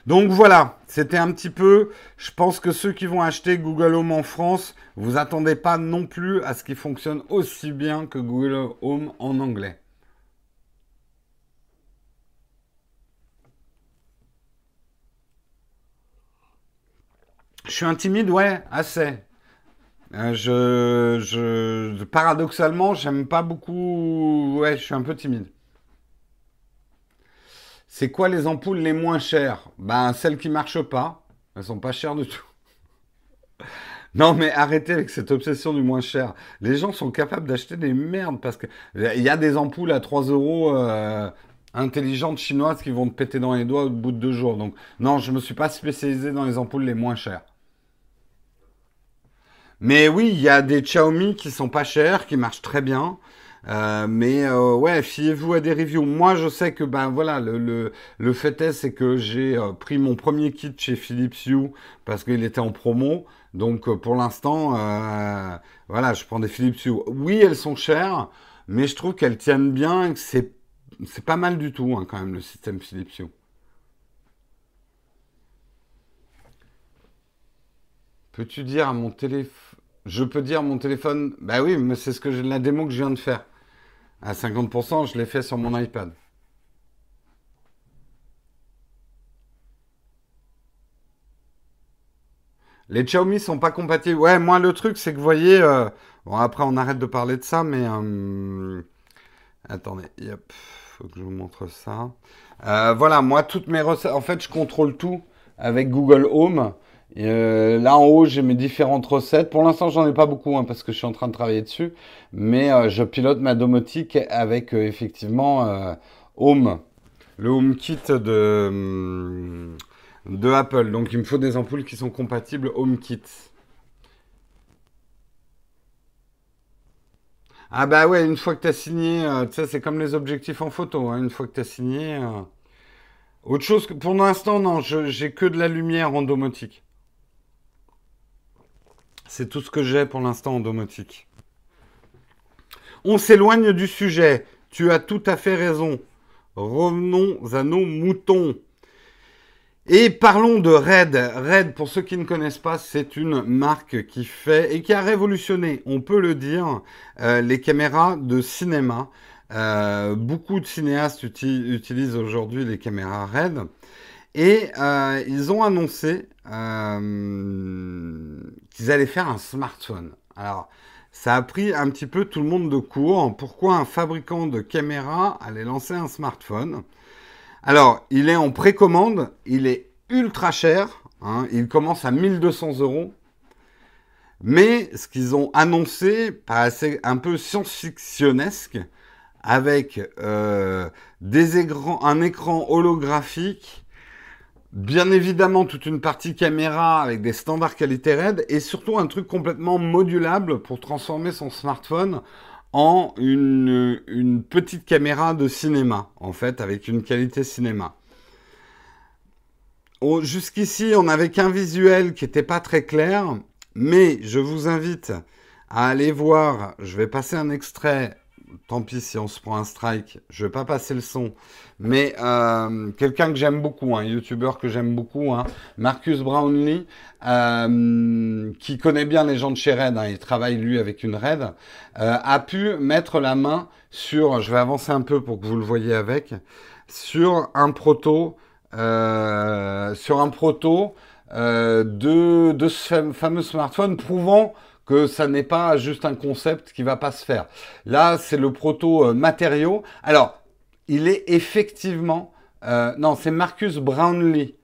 Donc voilà, c'était un petit peu. Je pense que ceux qui vont acheter Google Home en France, vous attendez pas non plus à ce qu'il fonctionne aussi bien que Google Home en anglais. Je suis un timide, ouais, assez. Euh, je, paradoxalement, j'aime pas beaucoup. Ouais, je suis un peu timide. C'est quoi les ampoules les moins chères? Ben, celles qui marchent pas. Elles sont pas chères du tout. Non, mais arrêtez avec cette obsession du moins cher. Les gens sont capables d'acheter des merdes parce que il y a des ampoules à 3 euros euh, intelligentes chinoises qui vont te péter dans les doigts au bout de deux jours. Donc, non, je me suis pas spécialisé dans les ampoules les moins chères. Mais oui, il y a des Xiaomi qui sont pas chers, qui marchent très bien. Euh, mais euh, ouais, fiez-vous à des reviews. Moi, je sais que ben voilà, le, le, fait est, c'est que j'ai euh, pris mon premier kit chez Philips Hue parce qu'il était en promo. Donc pour l'instant, voilà, je prends des Philips Hue. Oui, elles sont chères, mais je trouve qu'elles tiennent bien. C'est c'est pas mal du tout hein, quand même le système Philips Hue. Peux-tu dire à mon téléphone je peux dire mon téléphone, bah oui, mais c'est ce que la démo que je viens de faire. À 50%, je l'ai fait sur mon iPad. Les Xiaomi sont pas compatibles. Ouais, moi le truc c'est que vous voyez, euh, bon après on arrête de parler de ça, mais euh, attendez, yep, faut que je vous montre ça. Euh, voilà, moi toutes mes recettes, en fait je contrôle tout avec Google Home. Euh, là en haut, j'ai mes différentes recettes. Pour l'instant, j'en ai pas beaucoup hein, parce que je suis en train de travailler dessus. Mais euh, je pilote ma domotique avec euh, effectivement Home, le Home Kit de, hum, de Apple. Donc il me faut des ampoules qui sont compatibles Home Kit. Ah bah ouais, une fois que tu as signé, tu sais, c'est comme les objectifs en photo. Hein, une fois que tu as signé... Autre chose que pour l'instant, non, j'ai que de la lumière en domotique. C'est tout ce que j'ai pour l'instant en domotique. On s'éloigne du sujet. Tu as tout à fait raison. Revenons à nos moutons. Et parlons de Red. Red, pour ceux qui ne connaissent pas, c'est une marque qui fait et qui a révolutionné, on peut le dire, euh, les caméras de cinéma. Euh, beaucoup de cinéastes utilisent aujourd'hui les caméras Red. Et euh, ils ont annoncé qu'ils allaient faire un smartphone. Alors, ça a pris un petit peu tout le monde de court. Pourquoi un fabricant de caméras allait lancer un smartphone? Alors, il est en précommande, il est ultra cher, hein. il commence à 1200 euros. Mais ce qu'ils ont annoncé paraissait un peu science-fictionnesque, avec euh, un écran holographique, bien évidemment toute une partie caméra avec des standards qualité RED, et surtout un truc complètement modulable pour transformer son smartphone en une, petite caméra de cinéma, en fait, avec une qualité cinéma. Jusqu'ici, on n'avait qu'un visuel qui n'était pas très clair, mais je vous invite à aller voir, je vais passer un extrait tant pis si on se prend un strike, je vais pas passer le son, mais euh, quelqu'un que j'aime beaucoup, un youtubeur que j'aime beaucoup, hein, Marcus Brownlee, euh, qui connaît bien les gens de chez Red, hein, il travaille lui avec une Red, euh, a pu mettre la main sur, je vais avancer un peu pour que vous le voyez avec, sur un proto, sur un proto de ce fameux smartphone prouvant que ça n'est pas juste un concept qui va pas se faire. Là, c'est le proto euh. Alors, il est effectivement... Euh, non, c'est Marcus Brownlee.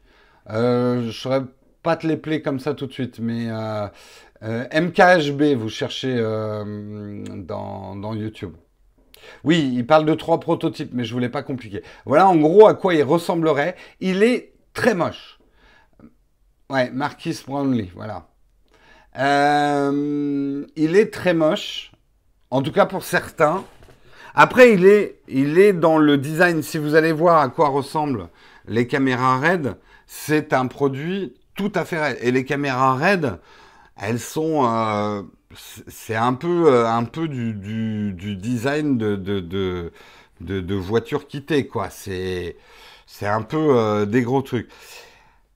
Euh, je ne saurais pas te les plaies comme ça tout de suite, mais MKHB, vous cherchez dans, dans, YouTube. Oui, il parle de trois prototypes, mais je voulais pas compliquer. Voilà en gros à quoi il ressemblerait. Il est très moche. Ouais, Marcus Brownlee, voilà. Euh, il est très moche, en tout cas pour certains. Après, il est, il est dans le design. Si vous allez voir à quoi ressemblent les caméras RED, c'est un produit tout à fait RED. Et les caméras RED, elles sont, euh, c'est un peu, euh, un peu du, design de, de, de, de, voiture quittée, quoi. C'est un peu des gros trucs.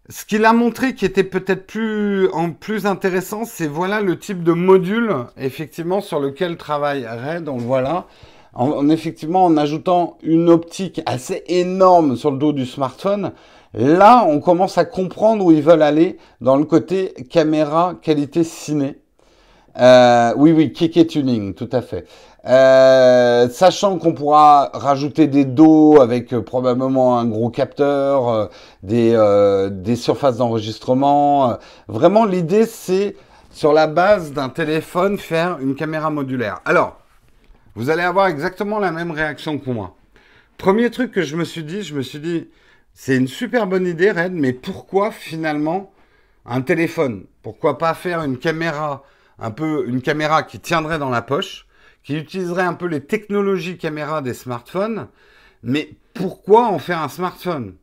Ce qu'il a montré qui était peut-être plus, en plus intéressant, c'est voilà le type de module effectivement sur lequel travaille Red. On voilà. En, effectivement, en ajoutant une optique assez énorme sur le dos du smartphone, là, on commence à comprendre où ils veulent aller dans le côté caméra qualité ciné. Euh, oui, oui, KK Tuning, tout à fait. Euh, sachant qu'on pourra rajouter des dos avec euh, probablement un gros capteur, euh, des, des surfaces d'enregistrement. Vraiment, l'idée, c'est sur la base d'un téléphone faire une caméra modulaire. Alors, vous allez avoir exactement la même réaction que moi. Premier truc que je me suis dit, je me suis dit, c'est une super bonne idée, Red, mais pourquoi finalement un téléphone? Pourquoi pas faire une caméra, un peu une caméra qui tiendrait dans la poche? Qui utiliserait un peu les technologies caméra des smartphones, mais pourquoi en faire un smartphone?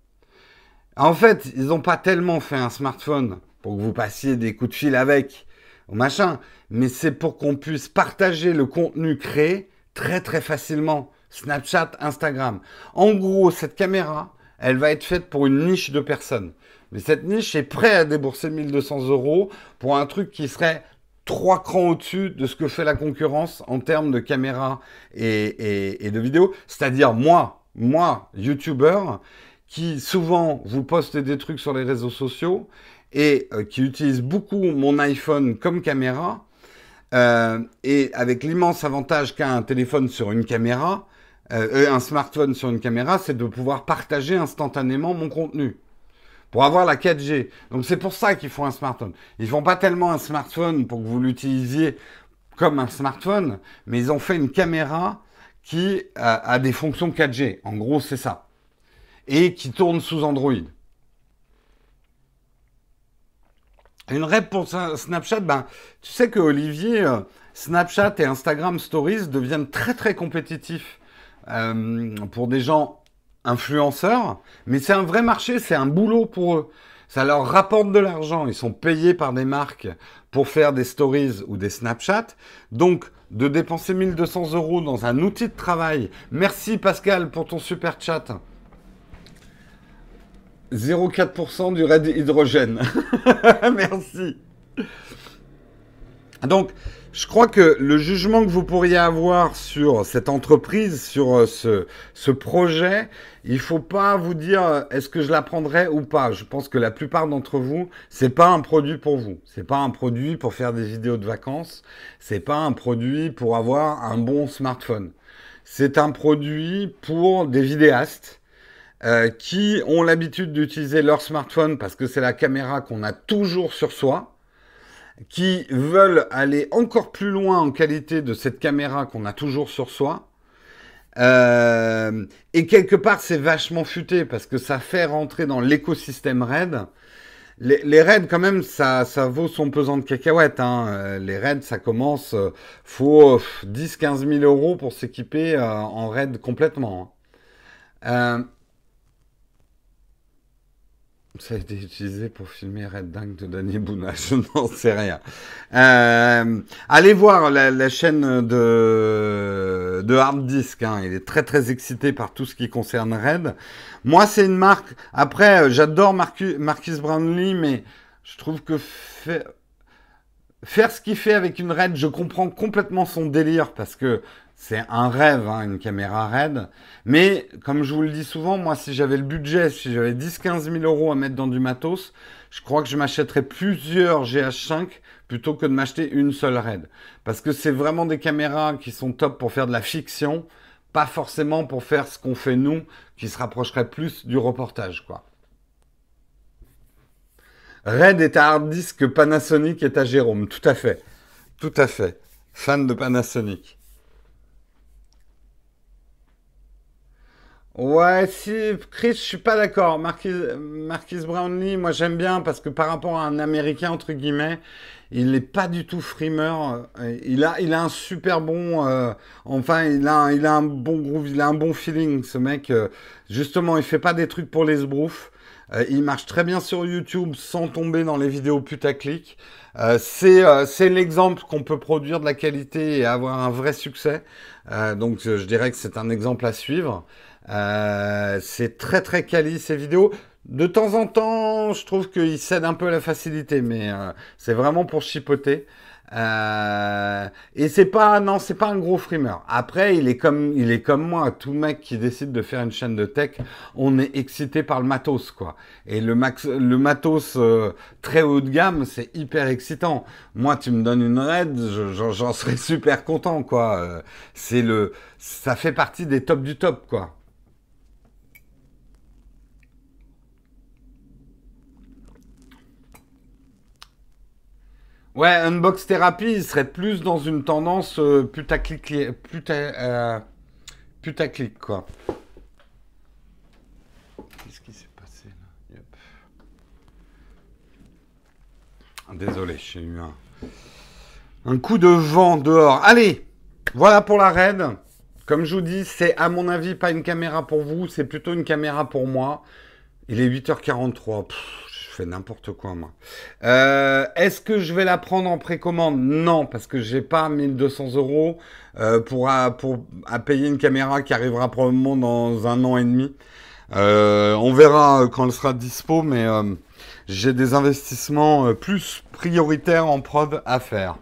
En fait, ils n'ont pas tellement fait un smartphone pour que vous passiez des coups de fil avec, ou machin, mais c'est pour qu'on puisse partager le contenu créé très très facilement. Snapchat, Instagram. En gros, cette caméra, elle va être faite pour une niche de personnes. Mais cette niche est prête à débourser 1200 euros pour un truc qui serait trois crans au-dessus de ce que fait la concurrence en termes de caméra et, de vidéo. C'est-à-dire moi, moi, YouTuber, qui souvent vous poste des trucs sur les réseaux sociaux et euh, qui utilise beaucoup mon iPhone comme caméra, euh, et avec l'immense avantage qu'a un téléphone sur une caméra, euh, un smartphone sur une caméra, c'est de pouvoir partager instantanément mon contenu pour avoir la 4G. Donc c'est pour ça qu'ils font un smartphone. Ils font pas tellement un smartphone pour que vous l'utilisiez comme un smartphone, mais ils ont fait une caméra qui a, des fonctions 4G. En gros, c'est ça. Et qui tourne sous Android. Une rep pour Snapchat, ben, tu sais que Olivier, euh, Snapchat et Instagram Stories deviennent très très compétitifs euh, pour des gens influenceurs, mais c'est un vrai marché, c'est un boulot pour eux. Ça leur rapporte de l'argent. Ils sont payés par des marques pour faire des stories ou des Snapchat. Donc, de dépenser 1200 euros dans un outil de travail. Merci Pascal pour ton super chat. 0,4% du raid hydrogène. Merci. Donc, je crois que le jugement que vous pourriez avoir sur cette entreprise, sur euh, ce, projet, il faut pas vous dire euh, est-ce que je la prendrai ou pas. Je pense que la plupart d'entre vous, c'est pas un produit pour vous. C'est pas un produit pour faire des vidéos de vacances. C'est pas un produit pour avoir un bon smartphone. C'est un produit pour des vidéastes euh, qui ont l'habitude d'utiliser leur smartphone parce que c'est la caméra qu'on a toujours sur soi, qui veulent aller encore plus loin en qualité de cette caméra qu'on a toujours sur soi. Euh, et quelque part, c'est vachement futé parce que ça fait rentrer dans l'écosystème RAID. Les, les raids, quand même, ça, ça vaut son pesant de cacahuètes. Hein. Euh, les raids, ça commence, faut 10-15 000 euros pour s'équiper en raid complètement. Hein. Ça a été utilisé pour filmer Red Dingue de Danny Bouna, je n'en sais rien. Euh, allez voir la, chaîne de, de Hard Disk, hein. il est très très excité par tout ce qui concerne Red. Moi c'est une marque, après j'adore Marcus Brownlee, mais je trouve que faire ce qu'il fait avec une Red, je comprends complètement son délire, parce que c'est un rêve, hein, une caméra RED. Mais comme je vous le dis souvent, moi, si j'avais le budget, si j'avais 10-15 000 euros à mettre dans du matos, je crois que je m'achèterais plusieurs GH5 plutôt que de m'acheter une seule RED. Parce que c'est vraiment des caméras qui sont top pour faire de la fiction, pas forcément pour faire ce qu'on fait nous, qui se rapprocherait plus du reportage, quoi. Red est à hard disk Panasonic est à Jérôme, tout à fait. Tout à fait. Fan de Panasonic. Ouais, si, Chris, je suis pas d'accord. Marquis, Marquis Brownlee, moi j'aime bien parce que par rapport à un Américain, entre guillemets, il n'est pas du tout frimeur. Il a, il a un super bon, euh, enfin, il a, il a un bon groove, il a un bon feeling, ce mec. Euh, justement, il fait pas des trucs pour les sbroufs. Euh, il marche très bien sur YouTube sans tomber dans les vidéos putaclic. c'est c'est l'exemple qu'on peut produire de la qualité et avoir un vrai succès. donc je dirais que c'est un exemple à suivre. Euh, c'est très très quali ces vidéos. De temps en temps, je trouve qu'il cède un peu à la facilité, mais euh, c'est vraiment pour chipoter. Euh, et c'est pas non, c'est pas un gros frimeur. Après, il est comme il est comme moi, tout mec qui décide de faire une chaîne de tech, on est excité par le matos quoi. Et le max, le matos très haut de gamme, c'est hyper excitant. Moi, tu me donnes une raid, j'en serais super content quoi. c'est le, ça fait partie des tops du top quoi. Ouais, Unbox Therapy, il serait plus dans une tendance euh, putaclic, puta, euh, putaclic, quoi. Qu'est-ce qui s'est passé là? Désolé, j'ai eu un, un coup de vent dehors. Allez, voilà pour la raid. Comme je vous dis, c'est à mon avis pas une caméra pour vous, c'est plutôt une caméra pour moi. Il est 8h43 fais n'importe quoi, moi. Euh, est-ce que je vais la prendre en précommande? Non, parce que j'ai pas 1200 euros euh, pour, à, pour à payer une caméra qui arrivera probablement dans un an et demi. Euh, on verra quand elle sera dispo, mais j'ai des investissements plus prioritaires en prod à faire.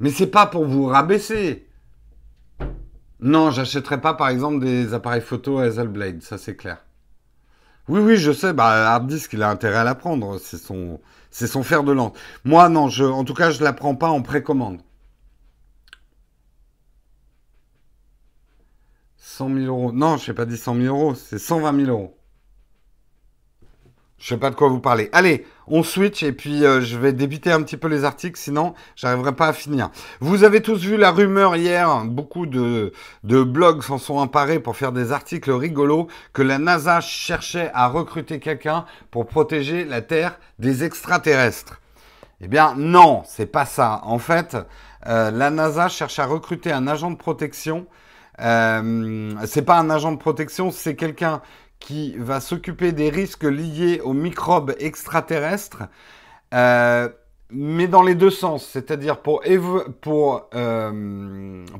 Mais c'est pas pour vous rabaisser. Non, j'achèterai pas par exemple des appareils photo Hazelblade, ça c'est clair. Oui, oui, je sais. Bah, hard disk, a intérêt à la prendre. C'est son, c'est son fer de lance. Moi, non. Je, en tout cas, je la prends pas en précommande. 100 000 euros. Non, je n'ai pas dit 100 000 euros. C'est 120 000 euros. Je sais pas de quoi vous parlez. Allez, on switch et puis euh, je vais débiter un petit peu les articles, sinon j'arriverai pas à finir. Vous avez tous vu la rumeur hier, beaucoup de, blogs s'en sont emparés pour faire des articles rigolos, que la NASA cherchait à recruter quelqu'un pour protéger la Terre des extraterrestres. Eh bien non, c'est pas ça. En fait, euh, la NASA cherche à recruter un agent de protection. Euh, c'est pas un agent de protection, c'est quelqu'un qui va s'occuper des risques liés aux microbes extraterrestres, euh, mais dans les deux sens, c'est-à-dire euh,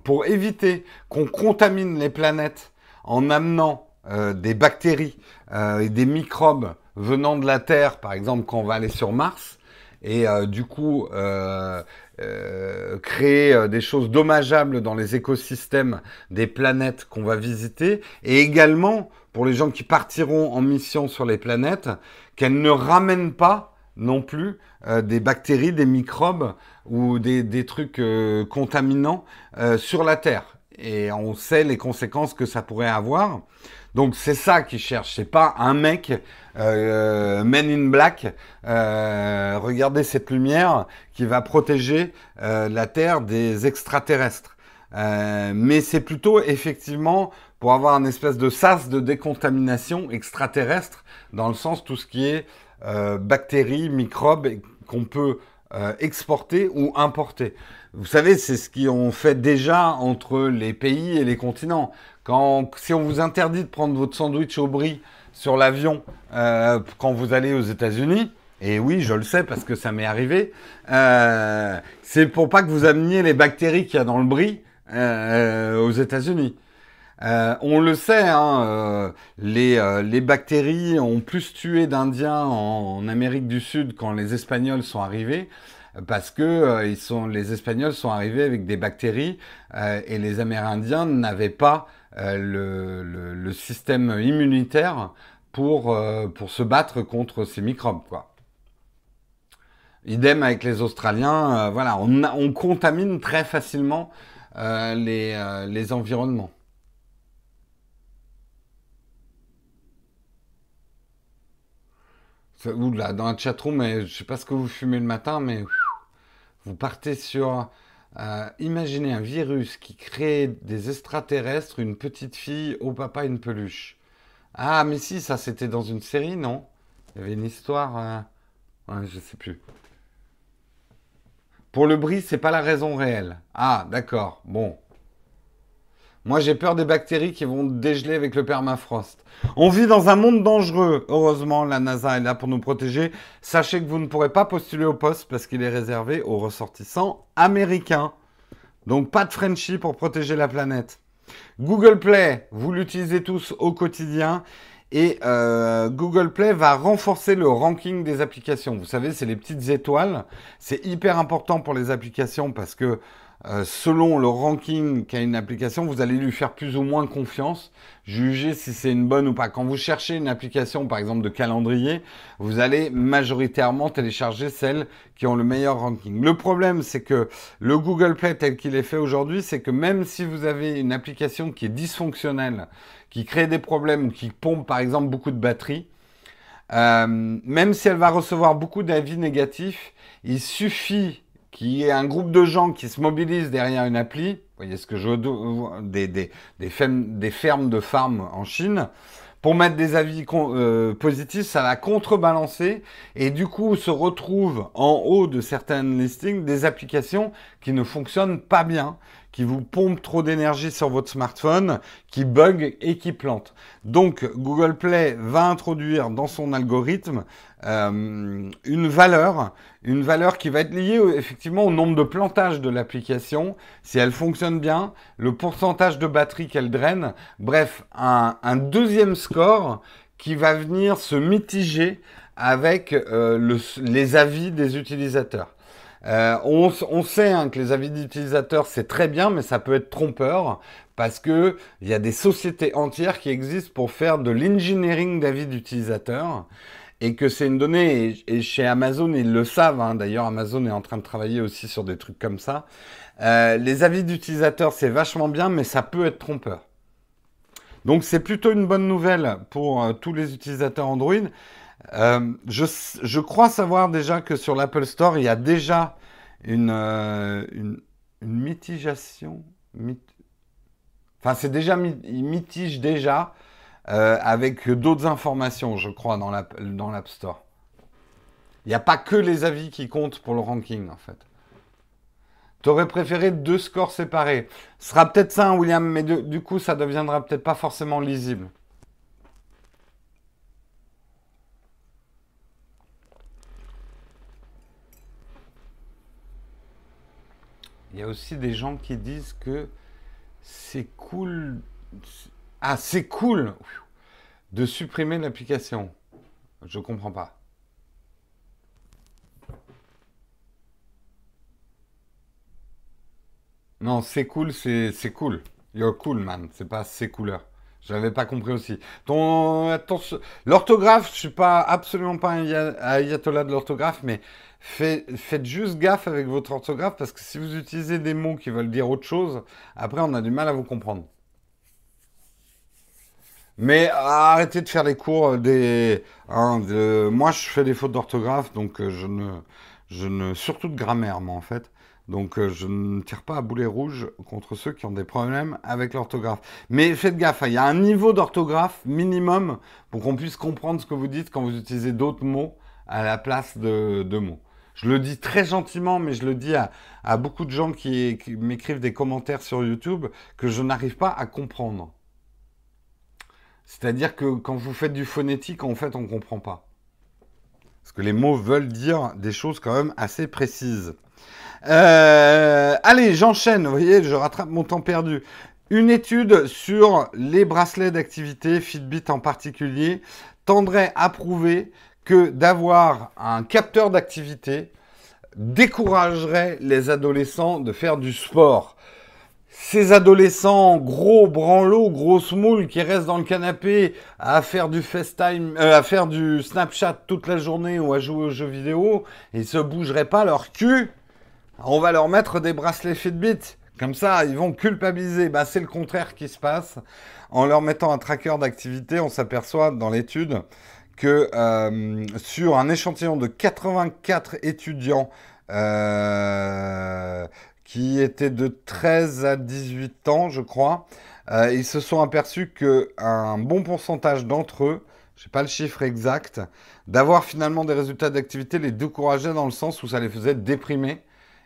pour éviter qu'on contamine les planètes en amenant euh, des bactéries et des microbes venant de la Terre, par exemple quand on va aller sur Mars, et du coup créer des choses dommageables dans les écosystèmes des planètes qu'on va visiter, et également pour les gens qui partiront en mission sur les planètes, qu'elles ne ramènent pas non plus des bactéries, des microbes ou des, trucs contaminants sur la Terre et on sait les conséquences que ça pourrait avoir. Donc c'est ça qu'ils cherchent, c'est pas un mec euh, Men in Black. Euh, regardez cette lumière qui va protéger euh, la Terre des extraterrestres. Mais c'est plutôt effectivement pour avoir un espèce de sas de décontamination extraterrestre dans le sens tout ce qui est bactéries, microbes qu'on peut exporter ou importer. Vous savez, c'est ce qu'on fait déjà entre les pays et les continents. Quand, si on vous interdit de prendre votre sandwich au brie sur l'avion euh, quand vous allez aux États-Unis, et oui, je le sais parce que ça m'est arrivé, euh, c'est pour pas que vous ameniez les bactéries qu'il y a dans le brie euh, aux États-Unis. on le sait, hein, les, les, bactéries ont plus tué d'Indiens en, Amérique du Sud quand les Espagnols sont arrivés parce que euh, ils sont, les Espagnols sont arrivés avec des bactéries euh, et les Amérindiens n'avaient pas euh, le, système immunitaire pour, pour se battre contre ces microbes. Quoi. Idem avec les Australiens, voilà, on, on, contamine très facilement les, les environnements. Oula, dans la chatroom, je sais pas ce que vous fumez le matin, mais vous partez sur euh, imaginez un virus qui crée des extraterrestres, une petite fille, au papa une peluche. Ah, mais si, ça c'était dans une série, non? Il y avait une histoire. Euh... Ouais, je sais plus. Pour le bris, c'est pas la raison réelle. Ah, d'accord. Bon, moi, j'ai peur des bactéries qui vont dégeler avec le permafrost. On vit dans un monde dangereux. Heureusement, la NASA est là pour nous protéger. Sachez que vous ne pourrez pas postuler au poste parce qu'il est réservé aux ressortissants américains. Donc, pas de Frenchie pour protéger la planète. Google Play, vous l'utilisez tous au quotidien. Et euh, Google Play va renforcer le ranking des applications. Vous savez, c'est les petites étoiles. C'est hyper important pour les applications parce que euh, selon le ranking qu'a une application, vous allez lui faire plus ou moins confiance, juger si c'est une bonne ou pas. Quand vous cherchez une application, par exemple de calendrier, vous allez majoritairement télécharger celles qui ont le meilleur ranking. Le problème, c'est que le Google Play tel qu'il est fait aujourd'hui, c'est que même si vous avez une application qui est dysfonctionnelle, qui crée des problèmes qui pompe par exemple beaucoup de batterie, euh, même si elle va recevoir beaucoup d'avis négatifs, il suffit qui est un groupe de gens qui se mobilisent derrière une appli, vous voyez ce que je veux, des, des, fermes, de farms en Chine, pour mettre des avis euh, positifs, ça va contrebalancer et du coup se retrouve en haut de certaines listings des applications qui ne fonctionnent pas bien, qui vous pompent trop d'énergie sur votre smartphone, qui bug et qui plantent. Donc Google Play va introduire dans son algorithme euh, une valeur, une valeur qui va être liée effectivement au nombre de plantages de l'application, si elle fonctionne bien, le pourcentage de batterie qu'elle draine, bref, un, deuxième score qui va venir se mitiger avec euh, les avis des utilisateurs. Euh, on, sait hein, que les avis d'utilisateurs c'est très bien, mais ça peut être trompeur parce que il y a des sociétés entières qui existent pour faire de l'engineering d'avis d'utilisateurs et que c'est une donnée, et, chez Amazon, ils le savent, hein. d'ailleurs Amazon est en train de travailler aussi sur des trucs comme ça. Euh, les avis d'utilisateurs, c'est vachement bien, mais ça peut être trompeur. Donc c'est plutôt une bonne nouvelle pour euh, tous les utilisateurs Android. Euh, je, crois savoir déjà que sur l'Apple Store, il y a déjà une, une, une mitigation. Enfin, c'est déjà, il mitige déjà euh, avec d'autres informations, je crois, dans l'App Store. Il n'y a pas que les avis qui comptent pour le ranking, en fait. Tu aurais préféré deux scores séparés. Ce sera peut-être ça, hein, William, mais du coup, ça deviendra peut-être pas forcément lisible. Il y a aussi des gens qui disent que c'est cool ah, c'est cool. de supprimer l'application. Je comprends pas. Non, c'est cool, c'est cool. You're cool, man. C'est pas c'est couleur. J'avais pas compris aussi. Ton, l'orthographe, je suis pas absolument pas un ayatollah de l'orthographe, mais faites juste gaffe avec votre orthographe parce que si vous utilisez des mots qui veulent dire autre chose, après on a du mal à vous comprendre. Mais arrêtez de faire les cours des. Hein, moi, je fais des fautes d'orthographe, donc euh, je ne, je ne. Surtout de grammaire, moi, en fait. Donc euh, je ne tire pas à boulet rouge contre ceux qui ont des problèmes avec l'orthographe. Mais faites gaffe, hein, il y a un niveau d'orthographe minimum pour qu'on puisse comprendre ce que vous dites quand vous utilisez d'autres mots à la place de, mots. Je le dis très gentiment, mais je le dis à, beaucoup de gens qui, m'écrivent des commentaires sur YouTube que je n'arrive pas à comprendre. C'est-à-dire que quand vous faites du phonétique, en fait, on ne comprend pas. Parce que les mots veulent dire des choses quand même assez précises. Euh, allez, j'enchaîne. Vous voyez, je rattrape mon temps perdu. Une étude sur les bracelets d'activité, Fitbit en particulier, tendrait à prouver que d'avoir un capteur d'activité découragerait les adolescents de faire du sport. Ces adolescents gros branlots, grosses moules qui restent dans le canapé à faire du FaceTime, euh, à faire du Snapchat toute la journée ou à jouer aux jeux vidéo, ils se bougeraient pas leur cul on va leur mettre des bracelets Fitbit. Comme ça, ils vont culpabiliser. Bah, c'est le contraire qui se passe. En leur mettant un tracker d'activité, on s'aperçoit dans l'étude que euh, sur un échantillon de 84 étudiants euh, qui étaient de 13 à 18 ans, je crois, euh, ils se sont aperçus qu'un bon pourcentage d'entre eux, je sais pas le chiffre exact, d'avoir finalement des résultats d'activité les décourageait dans le sens où ça les faisait déprimer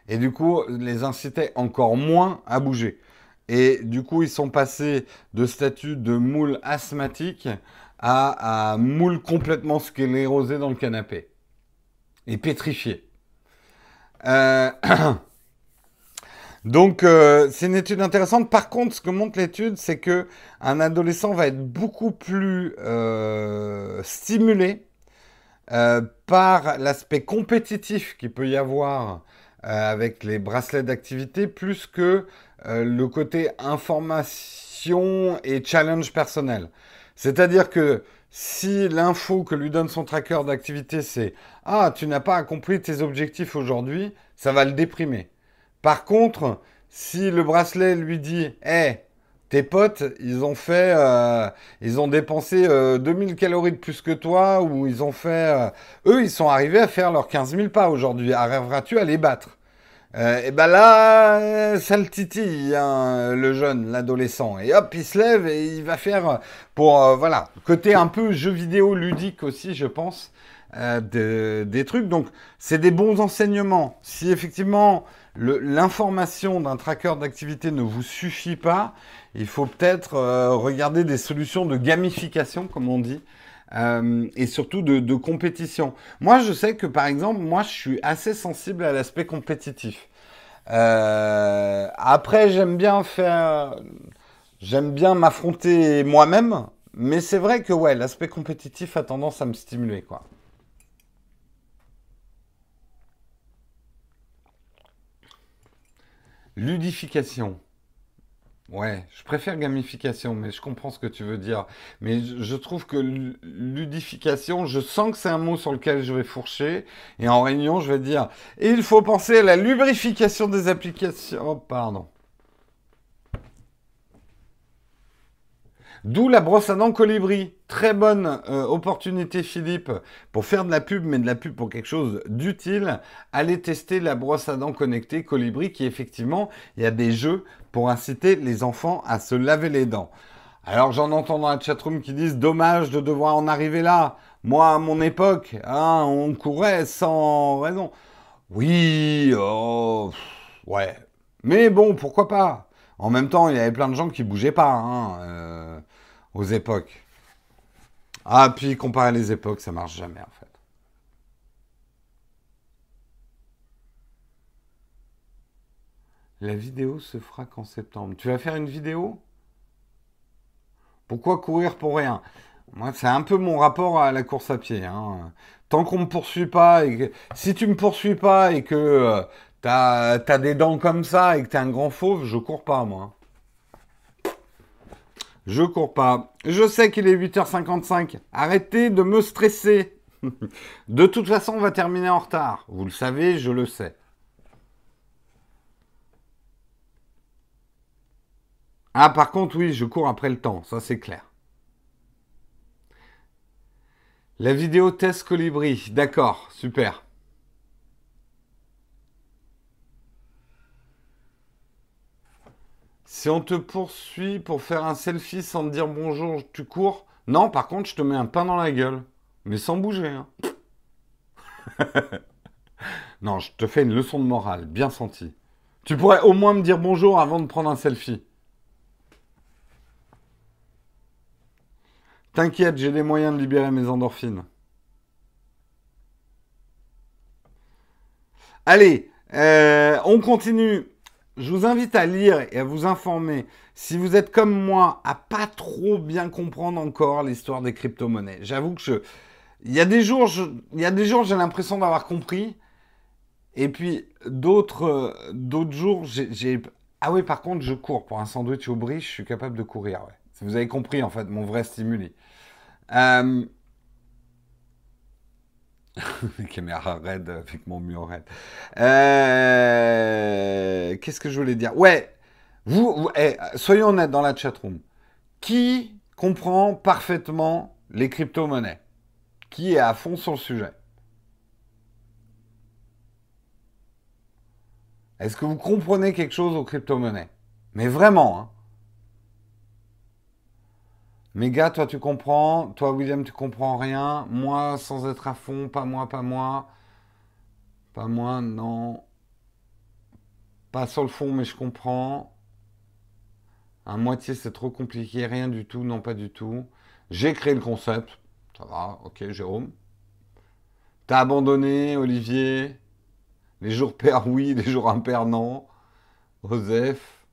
et du coup les incitait encore moins à bouger. Et du coup, ils sont passés de statut de moule asthmatique à, moule complètement sclérosé dans le canapé et pétrifié. Euh, donc, euh, c'est une étude intéressante. Par contre, ce que montre l'étude, c'est que un adolescent va être beaucoup plus euh, stimulé par l'aspect compétitif qu'il peut y avoir avec les bracelets d'activité plus que le côté information et challenge personnel. C'est-à-dire que si l'info que lui donne son tracker d'activité c'est Ah, tu n'as pas accompli tes objectifs aujourd'hui, ça va le déprimer. Par contre, si le bracelet lui dit Hé, tes potes, ils ont fait, euh, ils ont dépensé 2000 calories de plus que toi, ou ils ont fait, eux, ils sont arrivés à faire leurs 15 000 pas aujourd'hui. Arriveras-tu à les battre? Euh, et ben là, ça le titille, hein, le jeune, l'adolescent. Et hop, il se lève et il va faire, pour, euh, voilà, côté un peu jeu vidéo ludique aussi, je pense, euh, des trucs. Donc, c'est des bons enseignements. Si effectivement l'information d'un tracker d'activité ne vous suffit pas, il faut peut-être regarder des solutions de gamification, comme on dit, euh, et surtout de, compétition. Moi, je sais que par exemple, moi, je suis assez sensible à l'aspect compétitif. Euh, après, j'aime bien faire, j'aime bien m'affronter moi-même, mais c'est vrai que ouais, l'aspect compétitif a tendance à me stimuler, quoi. Ludification. Ouais, je préfère gamification, mais je comprends ce que tu veux dire. Mais je trouve que ludification, je sens que c'est un mot sur lequel je vais fourcher. Et en réunion, je vais dire, il faut penser à la lubrification des applications. Oh, pardon. D'où la brosse à dents colibri. Très bonne euh, opportunité, Philippe, pour faire de la pub, mais de la pub pour quelque chose d'utile. Allez tester la brosse à dents connectée colibri, qui effectivement, il y a des jeux pour inciter les enfants à se laver les dents. Alors j'en entends dans la chatroom qui disent dommage de devoir en arriver là. Moi, à mon époque, hein, on courait sans raison. Oui, oh, ouais. Mais bon, pourquoi pas? En même temps, il y avait plein de gens qui bougeaient pas. Hein, euh, aux époques. Ah, puis comparer les époques, ça marche jamais en fait. La vidéo se fera qu'en septembre. Tu vas faire une vidéo? Pourquoi courir pour rien? Moi, c'est un peu mon rapport à la course à pied. Hein. Tant qu'on me poursuit pas, et que, si tu me poursuis pas et que euh, t'as as des dents comme ça et que t'es un grand fauve, je cours pas, moi. Je cours pas. Je sais qu'il est 8h55. Arrêtez de me stresser. de toute façon, on va terminer en retard. Vous le savez, je le sais. Ah, par contre, oui, je cours après le temps, ça c'est clair. La vidéo test colibri, d'accord, super. Si on te poursuit pour faire un selfie sans te dire bonjour, tu cours Non, par contre, je te mets un pain dans la gueule. Mais sans bouger. Hein. non, je te fais une leçon de morale, bien senti. Tu pourrais au moins me dire bonjour avant de prendre un selfie. T'inquiète, j'ai les moyens de libérer mes endorphines. Allez, euh, on continue. Je vous invite à lire et à vous informer. Si vous êtes comme moi, à pas trop bien comprendre encore l'histoire des crypto-monnaies. J'avoue que je, il y a des jours, j'ai l'impression d'avoir compris. Et puis d'autres, jours, j'ai, ah oui, par contre, je cours pour un sandwich au brie. Je suis capable de courir. Vous avez compris en fait mon vrai stimuli. Euh... caméra raide avec mon mur. Euh, qu'est-ce que je voulais dire? Ouais, vous, eh, soyons honnêtes dans la chatroom. Qui comprend parfaitement les crypto-monnaies? Qui est à fond sur le sujet? Est-ce que vous comprenez quelque chose aux crypto-monnaies? Mais vraiment, hein mais gars, toi tu comprends, toi William tu comprends rien, moi sans être à fond, pas moi, pas moi, pas moi, non, pas sur le fond mais je comprends. À moitié c'est trop compliqué, rien du tout, non pas du tout. J'ai créé le concept, ça va, ok Jérôme. T'as abandonné Olivier, les jours pairs oui, les jours impairs non. Joseph,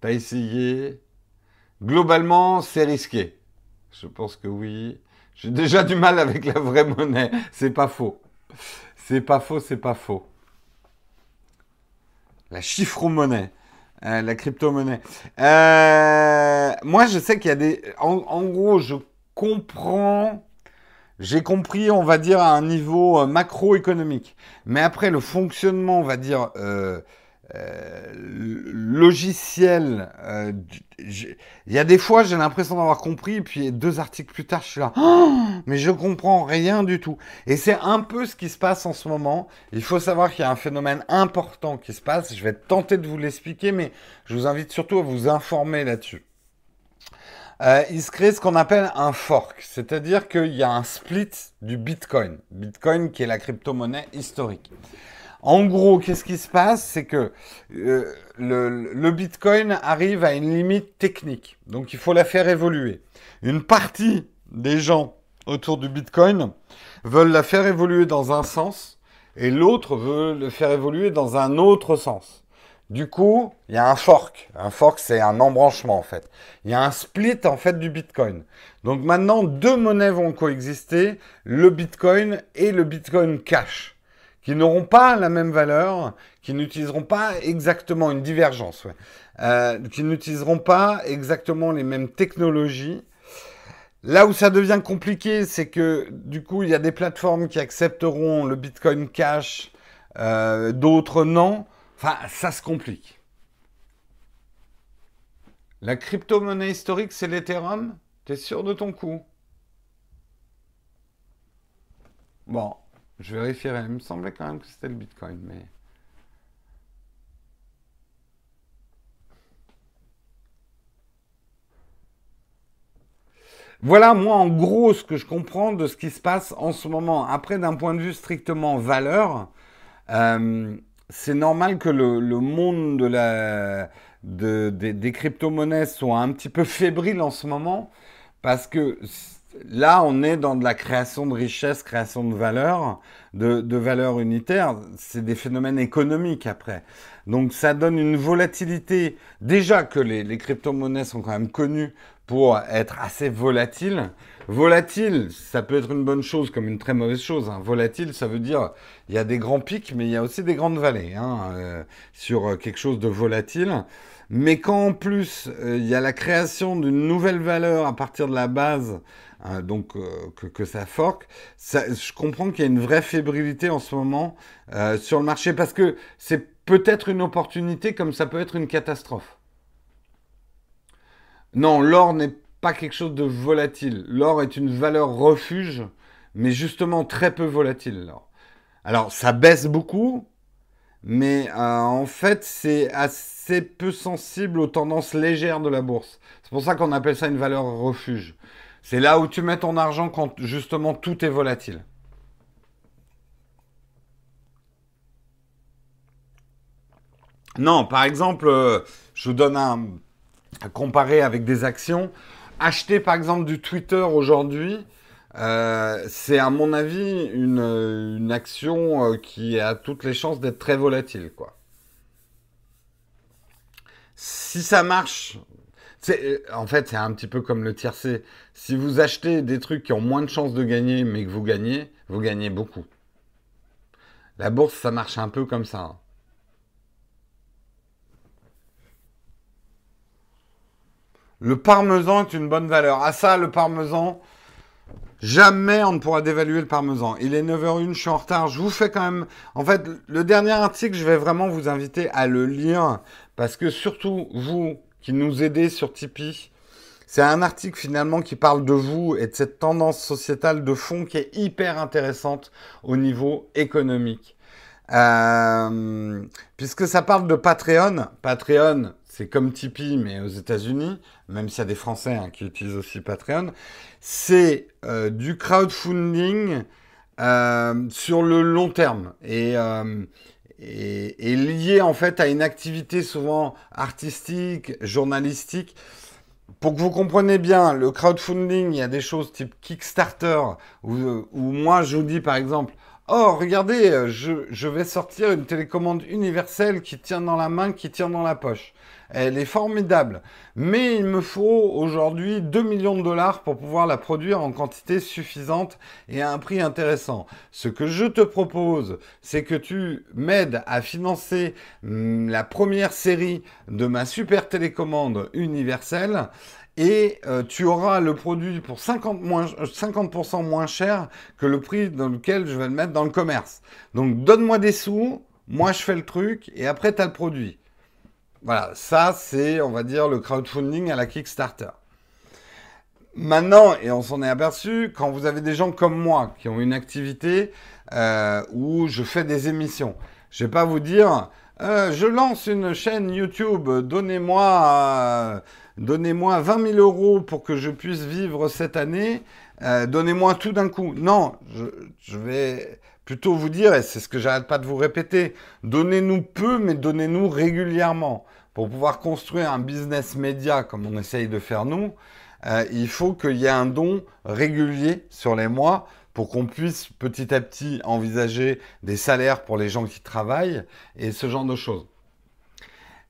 t'as essayé, Globalement, c'est risqué. Je pense que oui. J'ai déjà du mal avec la vraie monnaie. C'est pas faux. C'est pas faux, c'est pas faux. La chiffre-monnaie. Euh, la crypto-monnaie. Euh, moi, je sais qu'il y a des... En, gros, je comprends... J'ai compris, on va dire, à un niveau euh, macroéconomique. Mais après, le fonctionnement, on va dire... Euh, logiciel. Euh, il y a des fois, j'ai l'impression d'avoir compris, puis deux articles plus tard, je suis là, oh, mais je comprends rien du tout. Et c'est un peu ce qui se passe en ce moment. Il faut savoir qu'il y a un phénomène important qui se passe. Je vais tenter de vous l'expliquer, mais je vous invite surtout à vous informer là-dessus. Euh, il se crée ce qu'on appelle un fork, c'est-à-dire qu'il y a un split du Bitcoin. Bitcoin qui est la crypto-monnaie historique. En gros, qu'est-ce qui se passe? C'est que euh, le, Bitcoin arrive à une limite technique. Donc il faut la faire évoluer. Une partie des gens autour du Bitcoin veulent la faire évoluer dans un sens et l'autre veut le faire évoluer dans un autre sens. Du coup, il y a un fork. Un fork, c'est un embranchement en fait. Il y a un split en fait du Bitcoin. Donc maintenant, deux monnaies vont coexister, le Bitcoin et le Bitcoin Cash qui n'auront pas la même valeur, qui n'utiliseront pas exactement une divergence, euh, qui n'utiliseront pas exactement les mêmes technologies. Là où ça devient compliqué, c'est que du coup, il y a des plateformes qui accepteront le Bitcoin Cash, euh, d'autres non. Enfin, ça se complique. La crypto-monnaie historique, c'est l'Ethereum? T'es sûr de ton coup? Bon, je vérifierai. Il me semblait quand même que c'était le Bitcoin, mais. Voilà, moi, en gros, ce que je comprends de ce qui se passe en ce moment. Après, d'un point de vue strictement valeur, euh, c'est normal que le, monde de la, des crypto-monnaies soit un petit peu fébrile en ce moment, parce que là, on est dans de la création de richesse, création de valeur, de, de valeur unitaire. C'est des phénomènes économiques après. Donc ça donne une volatilité. Déjà que les, crypto-monnaies sont quand même connues pour être assez volatile. Volatile, ça peut être une bonne chose comme une très mauvaise chose. Hein. Volatile, ça veut dire il y a des grands pics, mais il y a aussi des grandes vallées hein, euh, sur quelque chose de volatile. Mais quand en plus euh, il y a la création d'une nouvelle valeur à partir de la base, hein, donc euh, que, ça forque, je comprends qu'il y a une vraie fébrilité en ce moment sur le marché parce que c'est peut-être une opportunité comme ça peut être une catastrophe. Non, l'or n'est pas quelque chose de volatile. L'or est une valeur refuge, mais justement très peu volatile. Alors, ça baisse beaucoup, mais euh, en fait, c'est assez peu sensible aux tendances légères de la bourse. C'est pour ça qu'on appelle ça une valeur refuge. C'est là où tu mets ton argent quand justement tout est volatile. Non, par exemple, euh, je vous donne un à comparer avec des actions. Acheter par exemple du Twitter aujourd'hui, euh, c'est à mon avis une, action euh, qui a toutes les chances d'être très volatile. Quoi. Si ça marche, en fait c'est un petit peu comme le tiercé. Si vous achetez des trucs qui ont moins de chances de gagner mais que vous gagnez, vous gagnez beaucoup. La bourse, ça marche un peu comme ça. Hein. Le parmesan est une bonne valeur. Ah ça, le parmesan, jamais on ne pourra dévaluer le parmesan. Il est 9h01, je suis en retard. Je vous fais quand même... En fait, le dernier article, je vais vraiment vous inviter à le lire. Parce que surtout, vous qui nous aidez sur Tipeee, c'est un article finalement qui parle de vous et de cette tendance sociétale de fond qui est hyper intéressante au niveau économique. Euh, puisque ça parle de Patreon. Patreon, c'est comme Tipeee, mais aux États-Unis, même s'il y a des Français hein, qui utilisent aussi Patreon. C'est euh, du crowdfunding euh, sur le long terme euh, et, lié en fait à une activité souvent artistique, journalistique. Pour que vous compreniez bien, le crowdfunding, il y a des choses type Kickstarter, où, où moi je vous dis par exemple, Oh, regardez, je, je, vais sortir une télécommande universelle qui tient dans la main, qui tient dans la poche. Elle est formidable. Mais il me faut aujourd'hui 2 millions de dollars pour pouvoir la produire en quantité suffisante et à un prix intéressant. Ce que je te propose, c'est que tu m'aides à financer hum, la première série de ma super télécommande universelle et euh, tu auras le produit pour 50%, moins, 50 moins cher que le prix dans lequel je vais le mettre dans le commerce. Donc donne-moi des sous, moi je fais le truc et après tu as le produit. Voilà, ça c'est, on va dire, le crowdfunding à la Kickstarter. Maintenant, et on s'en est aperçu, quand vous avez des gens comme moi qui ont une activité euh, où je fais des émissions, je ne vais pas vous dire, euh, je lance une chaîne YouTube, donnez-moi euh, donnez-moi 20 000 euros pour que je puisse vivre cette année, donnez-moi tout d'un coup. Non, je, je, vais plutôt vous dire, et c'est ce que j'arrête pas de vous répéter, donnez-nous peu, mais donnez-nous régulièrement. Pour pouvoir construire un business média comme on essaye de faire nous, euh, il faut qu'il y ait un don régulier sur les mois pour qu'on puisse petit à petit envisager des salaires pour les gens qui travaillent et ce genre de choses.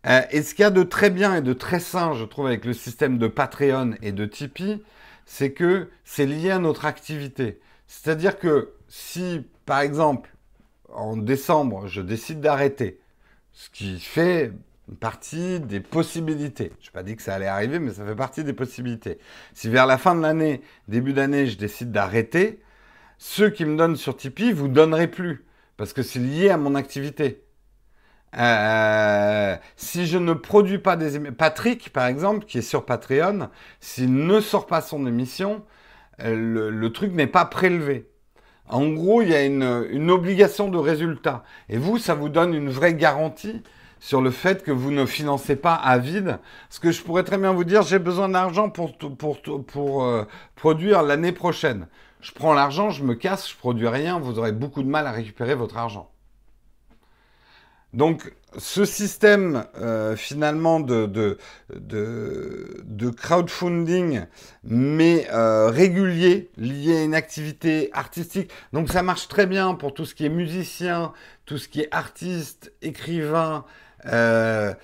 Euh, et ce qu'il y a de très bien et de très sain, je trouve, avec le système de Patreon et de Tipeee, c'est que c'est lié à notre activité. C'est-à-dire que si par exemple, en décembre, je décide d'arrêter, ce qui fait partie des possibilités. Je n'ai pas dit que ça allait arriver, mais ça fait partie des possibilités. Si vers la fin de l'année, début d'année, je décide d'arrêter, ceux qui me donnent sur Tipeee, vous donnerez plus, parce que c'est lié à mon activité. Euh, si je ne produis pas des émissions, Patrick, par exemple, qui est sur Patreon, s'il ne sort pas son émission, euh, le truc n'est pas prélevé. En gros, il y a une, obligation de résultat. Et vous, ça vous donne une vraie garantie sur le fait que vous ne financez pas à vide. Ce que je pourrais très bien vous dire, j'ai besoin d'argent pour, pour, pour euh, produire l'année prochaine. Je prends l'argent, je me casse, je produis rien, vous aurez beaucoup de mal à récupérer votre argent. Donc, ce système euh, finalement de, crowdfunding, mais euh, régulier, lié à une activité artistique, donc ça marche très bien pour tout ce qui est musicien, tout ce qui est artiste, écrivain, euh,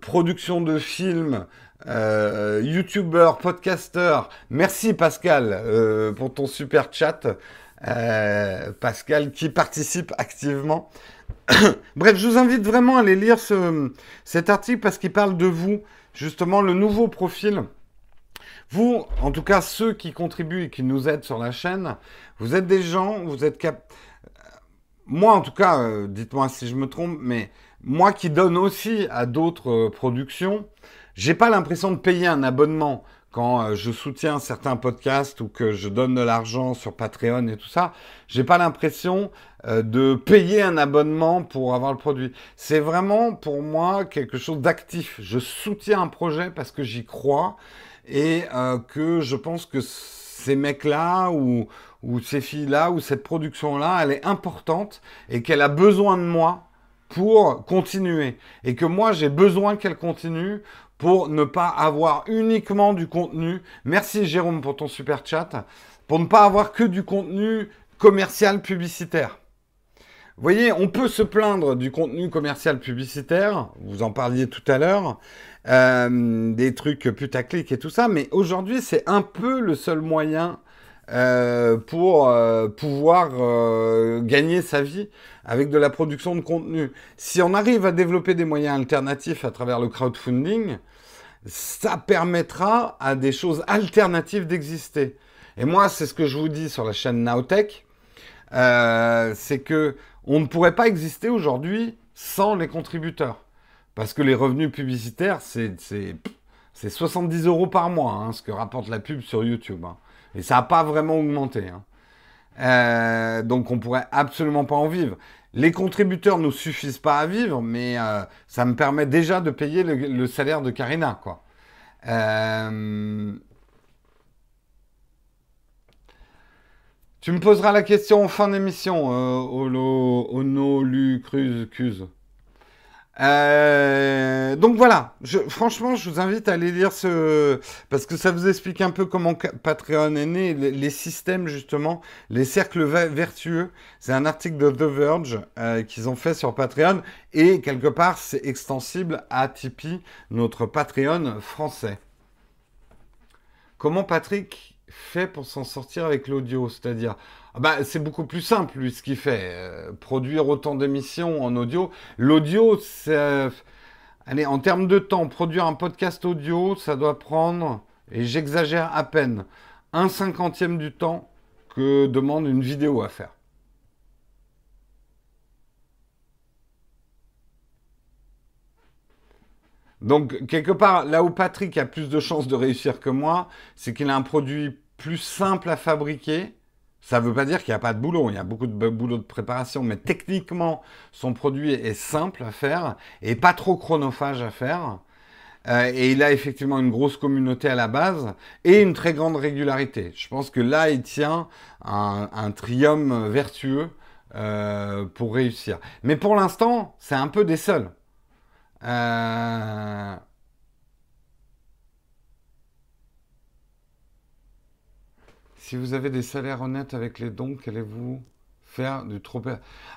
production de films, YouTuber, podcaster. Merci Pascal pour ton super chat. Pascal qui participe activement. Bref, je vous invite vraiment à aller lire ce, cet article parce qu'il parle de vous, justement, le nouveau profil. Vous, en tout cas ceux qui contribuent et qui nous aident sur la chaîne, vous êtes des gens, vous êtes cap... Moi, en tout cas, euh, dites-moi si je me trompe, mais moi qui donne aussi à d'autres euh, productions, j'ai pas l'impression de payer un abonnement quand euh, je soutiens certains podcasts ou que je donne de l'argent sur Patreon et tout ça. J'ai pas l'impression de payer un abonnement pour avoir le produit. C'est vraiment pour moi quelque chose d'actif. Je soutiens un projet parce que j'y crois et que je pense que ces mecs-là ou, ou ces filles-là ou cette production-là, elle est importante et qu'elle a besoin de moi pour continuer. Et que moi, j'ai besoin qu'elle continue pour ne pas avoir uniquement du contenu. Merci Jérôme pour ton super chat. Pour ne pas avoir que du contenu commercial publicitaire. Vous voyez, on peut se plaindre du contenu commercial publicitaire, vous en parliez tout à l'heure, euh, des trucs putaclic et tout ça, mais aujourd'hui c'est un peu le seul moyen euh, pour euh, pouvoir gagner sa vie avec de la production de contenu. Si on arrive à développer des moyens alternatifs à travers le crowdfunding, ça permettra à des choses alternatives d'exister. Et moi, c'est ce que je vous dis sur la chaîne Nowtech, c'est que on ne pourrait pas exister aujourd'hui sans les contributeurs. Parce que les revenus publicitaires, c'est 70 euros par mois, hein, ce que rapporte la pub sur YouTube. Hein. Et ça n'a pas vraiment augmenté. Hein. Euh, donc on pourrait absolument pas en vivre. Les contributeurs ne suffisent pas à vivre, mais euh, ça me permet déjà de payer le, salaire de Karina. Euh, tu me poseras la question en fin d'émission, Ono, Ono Lucruz. Euh, donc voilà, franchement, je vous invite à aller lire ce... Parce que ça vous explique un peu comment Patreon est né, les, systèmes justement, les cercles vertueux. C'est un article de The Verge euh, qu'ils ont fait sur Patreon. Et quelque part, c'est extensible à Tipeee, notre Patreon français. Comment Patrick fait pour s'en sortir avec l'audio C'est-à-dire, ah bah, c'est beaucoup plus simple, lui, ce qu'il fait. Euh, produire autant d'émissions en audio. L'audio, c'est... Allez, en termes de temps, produire un podcast audio, ça doit prendre, et j'exagère à peine, un cinquantième du temps que demande une vidéo à faire. Donc, quelque part, là où Patrick a plus de chances de réussir que moi, c'est qu'il a un produit plus simple à fabriquer ça veut pas dire qu'il n'y a pas de boulot, il y a beaucoup de boulot de préparation, mais techniquement, son produit est simple à faire et pas trop chronophage à faire. Euh, et il a effectivement une grosse communauté à la base et une très grande régularité. Je pense que là, il tient un, un triomphe vertueux euh, pour réussir. Mais pour l'instant, c'est un peu des seuls. Euh, Si vous avez des salaires honnêtes avec les dons, qu'allez-vous faire du trop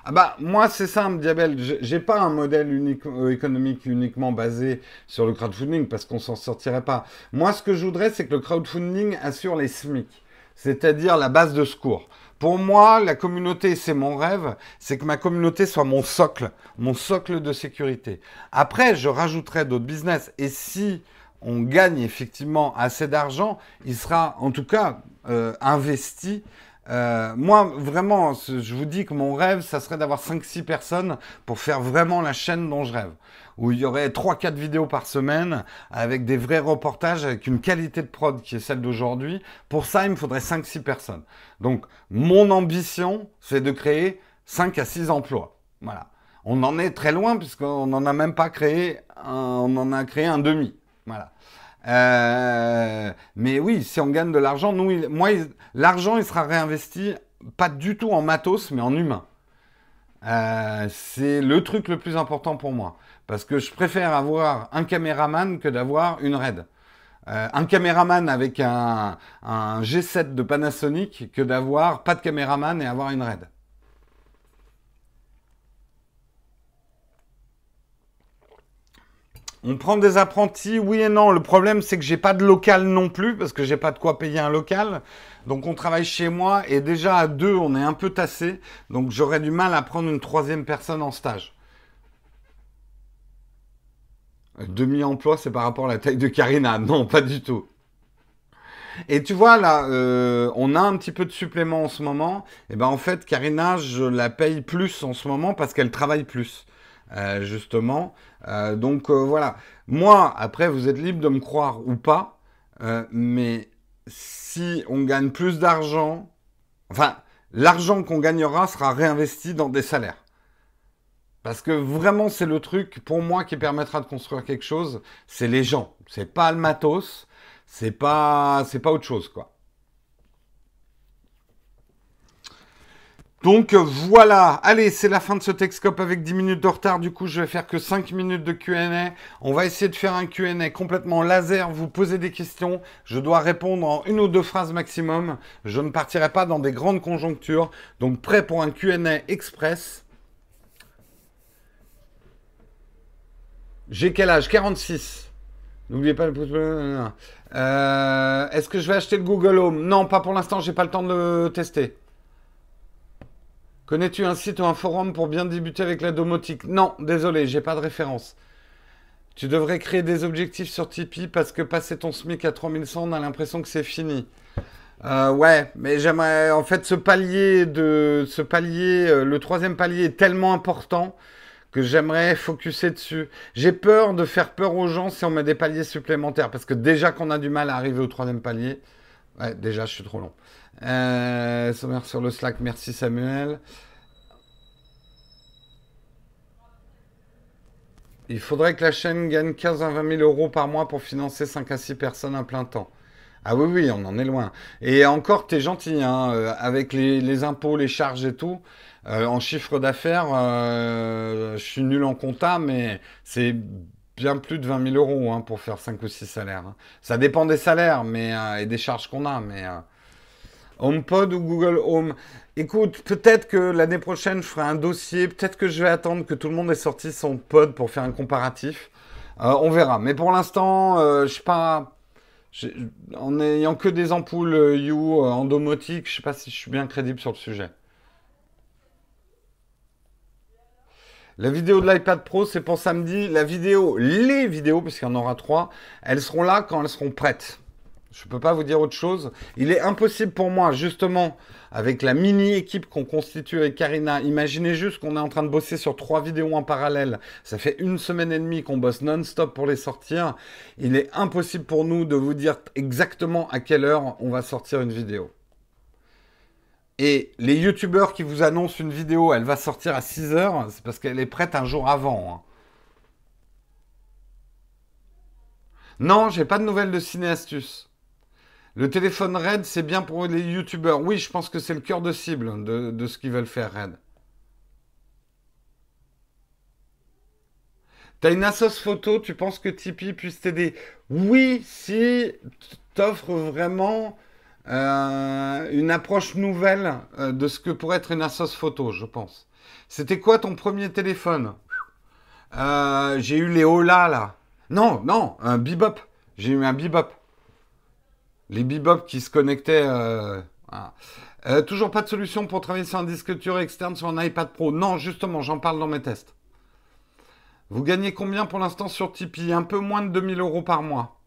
Ah bah moi c'est simple Diabel, j'ai pas un modèle euh, économique uniquement basé sur le crowdfunding parce qu'on s'en sortirait pas. Moi ce que je voudrais c'est que le crowdfunding assure les SMIC, c'est-à-dire la base de secours. Pour moi, la communauté, c'est mon rêve, c'est que ma communauté soit mon socle, mon socle de sécurité. Après, je rajouterai d'autres business. Et si on gagne effectivement assez d'argent, il sera en tout cas euh, investi. Euh, moi, vraiment, je vous dis que mon rêve, ça serait d'avoir 5-6 personnes pour faire vraiment la chaîne dont je rêve. Où il y aurait 3-4 vidéos par semaine avec des vrais reportages, avec une qualité de prod qui est celle d'aujourd'hui. Pour ça, il me faudrait 5-6 personnes. Donc, mon ambition, c'est de créer 5 à 6 emplois. Voilà. On en est très loin puisqu'on n'en a même pas créé, on en a créé un demi. Voilà. Euh, mais oui, si on gagne de l'argent, nous, moi, l'argent, il sera réinvesti pas du tout en matos, mais en humain. Euh, c'est le truc le plus important pour moi. Parce que je préfère avoir un caméraman que d'avoir une RAID. Euh, un caméraman avec un, un, G7 de Panasonic que d'avoir pas de caméraman et avoir une RAID. On prend des apprentis, oui et non. Le problème, c'est que j'ai pas de local non plus, parce que j'ai pas de quoi payer un local. Donc on travaille chez moi et déjà à deux, on est un peu tassé. Donc j'aurais du mal à prendre une troisième personne en stage. Demi-emploi, c'est par rapport à la taille de Karina. Non, pas du tout. Et tu vois, là, euh, on a un petit peu de supplément en ce moment. Et ben en fait, Karina, je la paye plus en ce moment parce qu'elle travaille plus, euh, justement. Euh, donc voilà. Moi, après, vous êtes libre de me croire ou pas, mais si on gagne plus d'argent, enfin, l'argent qu'on gagnera sera réinvesti dans des salaires. Parce que vraiment, c'est le truc pour moi qui permettra de construire quelque chose, c'est les gens. C'est pas le matos, c'est pas, c'est pas autre chose, quoi. Donc voilà, allez, c'est la fin de ce Texcope avec 10 minutes de retard. Du coup, je vais faire que 5 minutes de Q&A. On va essayer de faire un Q&A complètement laser. Vous posez des questions, je dois répondre en une ou deux phrases maximum. Je ne partirai pas dans des grandes conjonctures. Donc prêt pour un Q&A express. J'ai quel âge? 46. N'oubliez pas le pouce bleu. Euh, Est-ce que je vais acheter le Google Home? Non, pas pour l'instant, j'ai pas le temps de le tester. Connais-tu un site ou un forum pour bien débuter avec la domotique? Non, désolé, j'ai pas de référence. Tu devrais créer des objectifs sur Tipeee parce que passer ton SMIC à 3100, on a l'impression que c'est fini. Euh, ouais, mais j'aimerais en fait ce palier de ce palier, euh, le troisième palier est tellement important que j'aimerais focuser dessus. J'ai peur de faire peur aux gens si on met des paliers supplémentaires, parce que déjà qu'on a du mal à arriver au troisième palier, ouais, déjà je suis trop long. Euh, sommaire sur le Slack, merci Samuel. Il faudrait que la chaîne gagne 15 à 20 000 euros par mois pour financer 5 à 6 personnes à plein temps. Ah oui, oui, on en est loin. Et encore, t'es gentil, hein, euh, avec les, impôts, les charges et tout. Euh, en chiffre d'affaires, euh, je suis nul en compta, mais c'est bien plus de 20 000 euros hein, pour faire 5 ou 6 salaires. Hein. Ça dépend des salaires mais, euh, et des charges qu'on a, mais HomePod ou Google Home. Écoute, peut-être que l'année prochaine, je ferai un dossier. Peut-être que je vais attendre que tout le monde ait sorti son pod pour faire un comparatif. on verra. Mais pour l'instant, je sais pas. En n'ayant que des ampoules You en domotique, je sais pas si je suis bien crédible sur le sujet. La vidéo de l'iPad Pro, c'est pour samedi. La vidéo, les vidéos, puisqu'il y en aura trois, elles seront là quand elles seront prêtes. Je ne peux pas vous dire autre chose. Il est impossible pour moi, justement, avec la mini-équipe qu'on constitue avec Karina. Imaginez juste qu'on est en train de bosser sur trois vidéos en parallèle. Ça fait une semaine et demie qu'on bosse non-stop pour les sortir. Il est impossible pour nous de vous dire exactement à quelle heure on va sortir une vidéo. Et les youtubeurs qui vous annoncent une vidéo, elle va sortir à 6 heures, c'est parce qu'elle est prête un jour avant. Hein. Non, j'ai pas de nouvelles de Cinéastus. Le téléphone Red, c'est bien pour les youtubeurs. Oui, je pense que c'est le cœur de cible de, ce qu'ils veulent faire, Red. T'as une assos photo, tu penses que Tipeee puisse t'aider? Oui, si t'offres vraiment euh, une approche nouvelle euh, de ce que pourrait être une assos photo, je pense. C'était quoi ton premier téléphone? Euh, J'ai eu les Ola là. Non, non, un Bebop. J'ai eu un Bebop. Les Bebop qui se connectaient. toujours pas de solution pour travailler sur un disque dur externe sur un iPad Pro. Non, justement, j'en parle dans mes tests. Vous gagnez combien pour l'instant sur Tipeee? Un peu moins de 2000 euros par mois.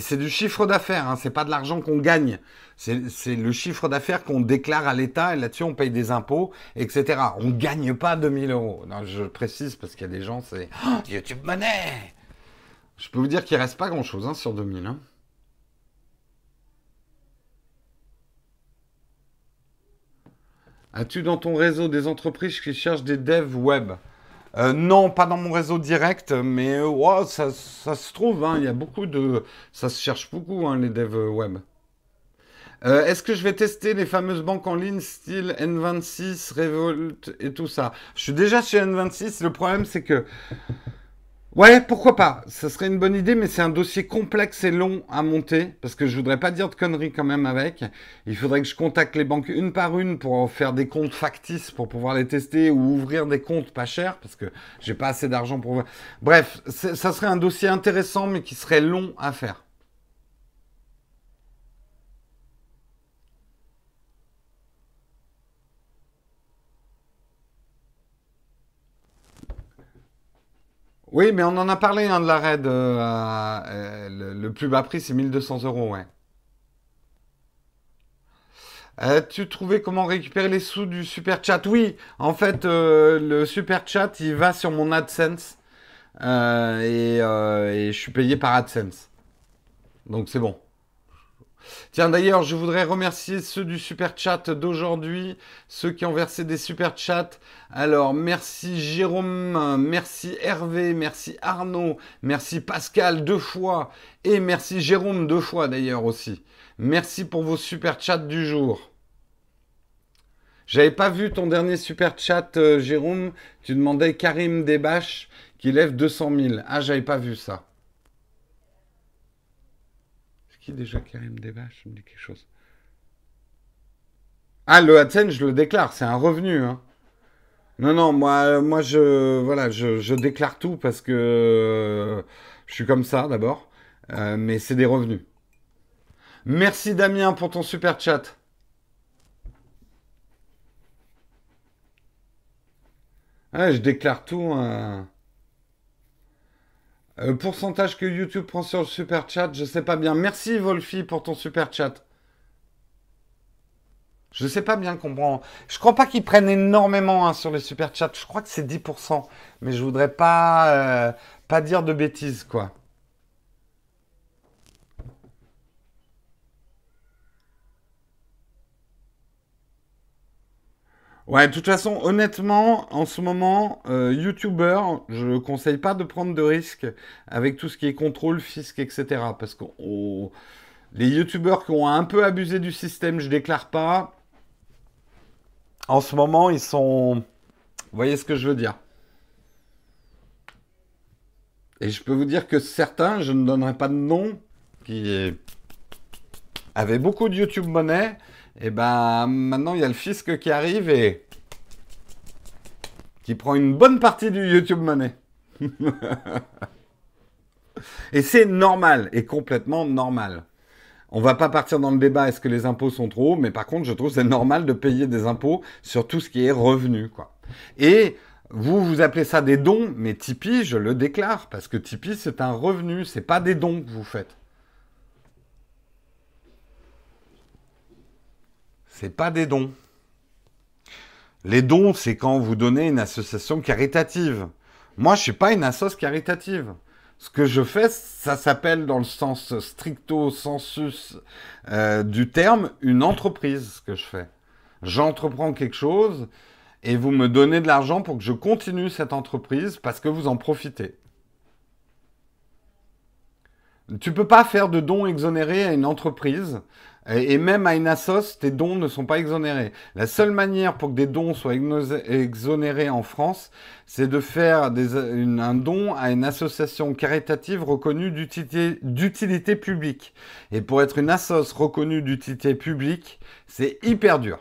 C'est du chiffre d'affaires, hein, c'est pas de l'argent qu'on gagne. C'est le chiffre d'affaires qu'on déclare à l'État et là-dessus on paye des impôts, etc. On gagne pas 2000 euros. Non, je précise parce qu'il y a des gens, c'est oh, YouTube Money. Je peux vous dire qu'il reste pas grand-chose hein, sur 2000. Hein. As-tu dans ton réseau des entreprises qui cherchent des devs web? Euh, non, pas dans mon réseau direct, mais euh, ça, se trouve, hein, il y a beaucoup de... Ça se cherche beaucoup, hein, les devs web. Euh, est-ce que je vais tester les fameuses banques en ligne style N26, Revolt et tout ça? Je suis déjà chez N26, le problème c'est que... Ouais, pourquoi pas. Ça serait une bonne idée, mais c'est un dossier complexe et long à monter, parce que je voudrais pas dire de conneries quand même avec. Il faudrait que je contacte les banques une par une pour faire des comptes factices pour pouvoir les tester ou ouvrir des comptes pas chers, parce que j'ai pas assez d'argent pour. Bref, ça serait un dossier intéressant, mais qui serait long à faire. Oui, mais on en a parlé hein, de la raid. Euh, euh, le, plus bas prix, c'est 1200 euros, ouais. tu trouvais comment récupérer les sous du super chat? Oui, en fait, euh, le super chat, il va sur mon AdSense et je suis payé par AdSense. Donc c'est bon. Tiens, d'ailleurs, je voudrais remercier ceux du super chat d'aujourd'hui, ceux qui ont versé des super chats. Alors, merci Jérôme, merci Hervé, merci Arnaud, merci Pascal deux fois et merci Jérôme deux fois d'ailleurs aussi. Merci pour vos super chats du jour. J'avais pas vu ton dernier super chat, euh, Jérôme. Tu demandais Karim Debache qui lève 200 000. Ah, j'avais pas vu ça qui déjà Karim Devache me dit quelque chose. Ah, le AdSense, je le déclare, c'est un revenu. Hein. Non, non, moi, moi je, voilà, je, déclare tout parce que je suis comme ça d'abord, euh, mais c'est des revenus. Merci Damien pour ton super chat. Ah, je déclare tout. Hein. Euh, pourcentage que YouTube prend sur le super chat, je sais pas bien. Merci Wolfie pour ton super chat. Je sais pas bien comprendre. Je crois pas qu'ils prennent énormément hein, sur les super chats. Je crois que c'est 10%. Mais je voudrais pas, euh, pas dire de bêtises, quoi. Ouais, de toute façon, honnêtement, en ce moment, euh, YouTuber, je ne conseille pas de prendre de risques avec tout ce qui est contrôle, fisc, etc. Parce que les YouTubers qui ont un peu abusé du système, je déclare pas. En ce moment, ils sont. Vous voyez ce que je veux dire Et je peux vous dire que certains, je ne donnerai pas de nom, qui avaient beaucoup de YouTube monnaie et eh ben maintenant il y a le fisc qui arrive et qui prend une bonne partie du YouTube Money. et c'est normal, et complètement normal. On va pas partir dans le débat est-ce que les impôts sont trop hauts, mais par contre, je trouve c'est normal de payer des impôts sur tout ce qui est revenu. Et vous, vous appelez ça des dons, mais Tipeee, je le déclare, parce que Tipeee, c'est un revenu, c'est pas des dons que vous faites. C'est pas des dons. Les dons, c'est quand vous donnez une association caritative. Moi, je suis pas une association caritative. Ce que je fais, ça s'appelle dans le sens stricto sensus euh, du terme une entreprise, ce que je fais. J'entreprends quelque chose et vous me donnez de l'argent pour que je continue cette entreprise parce que vous en profitez. Tu peux pas faire de dons exonérés à une entreprise et même à une assos, tes dons ne sont pas exonérés. La seule manière pour que des dons soient exonérés en France, c'est de faire un don à une association caritative reconnue d'utilité publique. Et pour être une assos reconnue d'utilité publique, c'est hyper dur.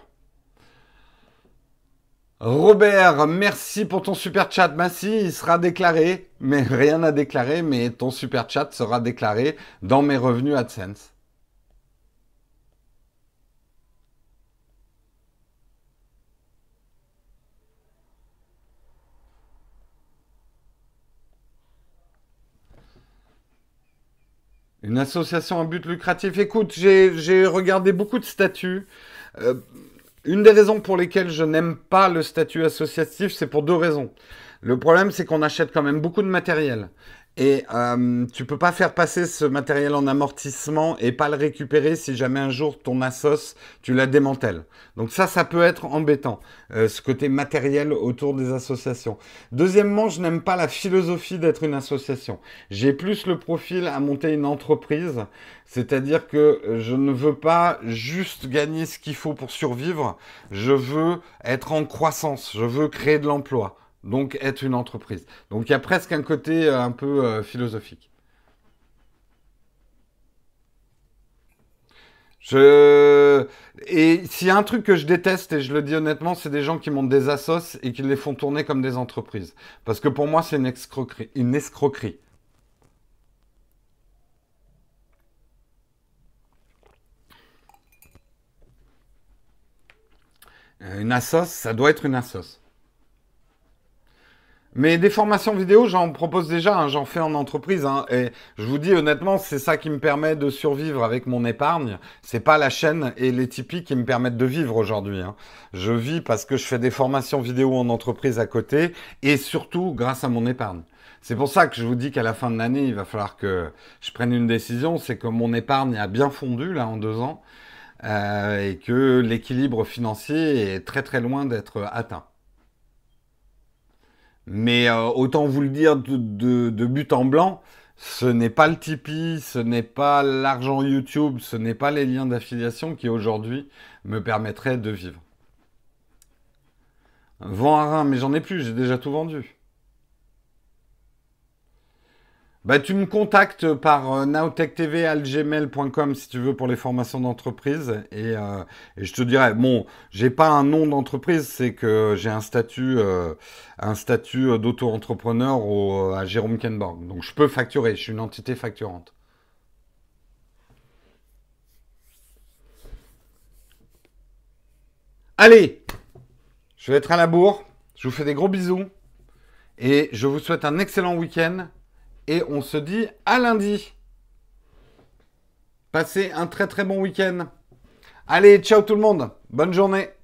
Robert, merci pour ton super chat. Merci, il sera déclaré, mais rien à déclarer, mais ton super chat sera déclaré dans mes revenus AdSense. Une association à but lucratif. Écoute, j'ai regardé beaucoup de statuts. Euh, une des raisons pour lesquelles je n'aime pas le statut associatif, c'est pour deux raisons. Le problème, c'est qu'on achète quand même beaucoup de matériel. Et euh, tu peux pas faire passer ce matériel en amortissement et pas le récupérer si jamais un jour ton assos, tu la démantèles. Donc ça, ça peut être embêtant, euh, ce côté matériel autour des associations. Deuxièmement, je n'aime pas la philosophie d'être une association. J'ai plus le profil à monter une entreprise, c'est-à-dire que je ne veux pas juste gagner ce qu'il faut pour survivre, je veux être en croissance, je veux créer de l'emploi. Donc être une entreprise. Donc il y a presque un côté euh, un peu euh, philosophique. Je... Et s'il y a un truc que je déteste, et je le dis honnêtement, c'est des gens qui montent des assos et qui les font tourner comme des entreprises. Parce que pour moi, c'est une escroquerie. Une escroquerie. Euh, une assos, ça doit être une assos. Mais des formations vidéo, j'en propose déjà, hein, j'en fais en entreprise. Hein, et je vous dis honnêtement, c'est ça qui me permet de survivre avec mon épargne. C'est pas la chaîne et les Tipeee qui me permettent de vivre aujourd'hui. Hein. Je vis parce que je fais des formations vidéo en entreprise à côté et surtout grâce à mon épargne. C'est pour ça que je vous dis qu'à la fin de l'année, il va falloir que je prenne une décision. C'est que mon épargne a bien fondu là en deux ans euh, et que l'équilibre financier est très très loin d'être atteint. Mais euh, autant vous le dire de, but en blanc, ce n'est pas le Tipeee, ce n'est pas l'argent YouTube, ce n'est pas les liens d'affiliation qui aujourd'hui me permettraient de vivre. Vends un rein, mais j'en ai plus, j'ai déjà tout vendu. Bah, tu me contactes par euh, nowtechtv.gmail.com si tu veux pour les formations d'entreprise et, euh, et, je te dirai bon j'ai pas un nom d'entreprise c'est que j'ai un statut euh, un statut d'auto-entrepreneur à Jérôme Kenborg. Donc je peux facturer je suis une entité facturante. Allez je vais être à la bourre je vous fais des gros bisous et je vous souhaite un excellent week-end et on se dit à lundi. Passez un très très bon week-end. Allez, ciao tout le monde. Bonne journée.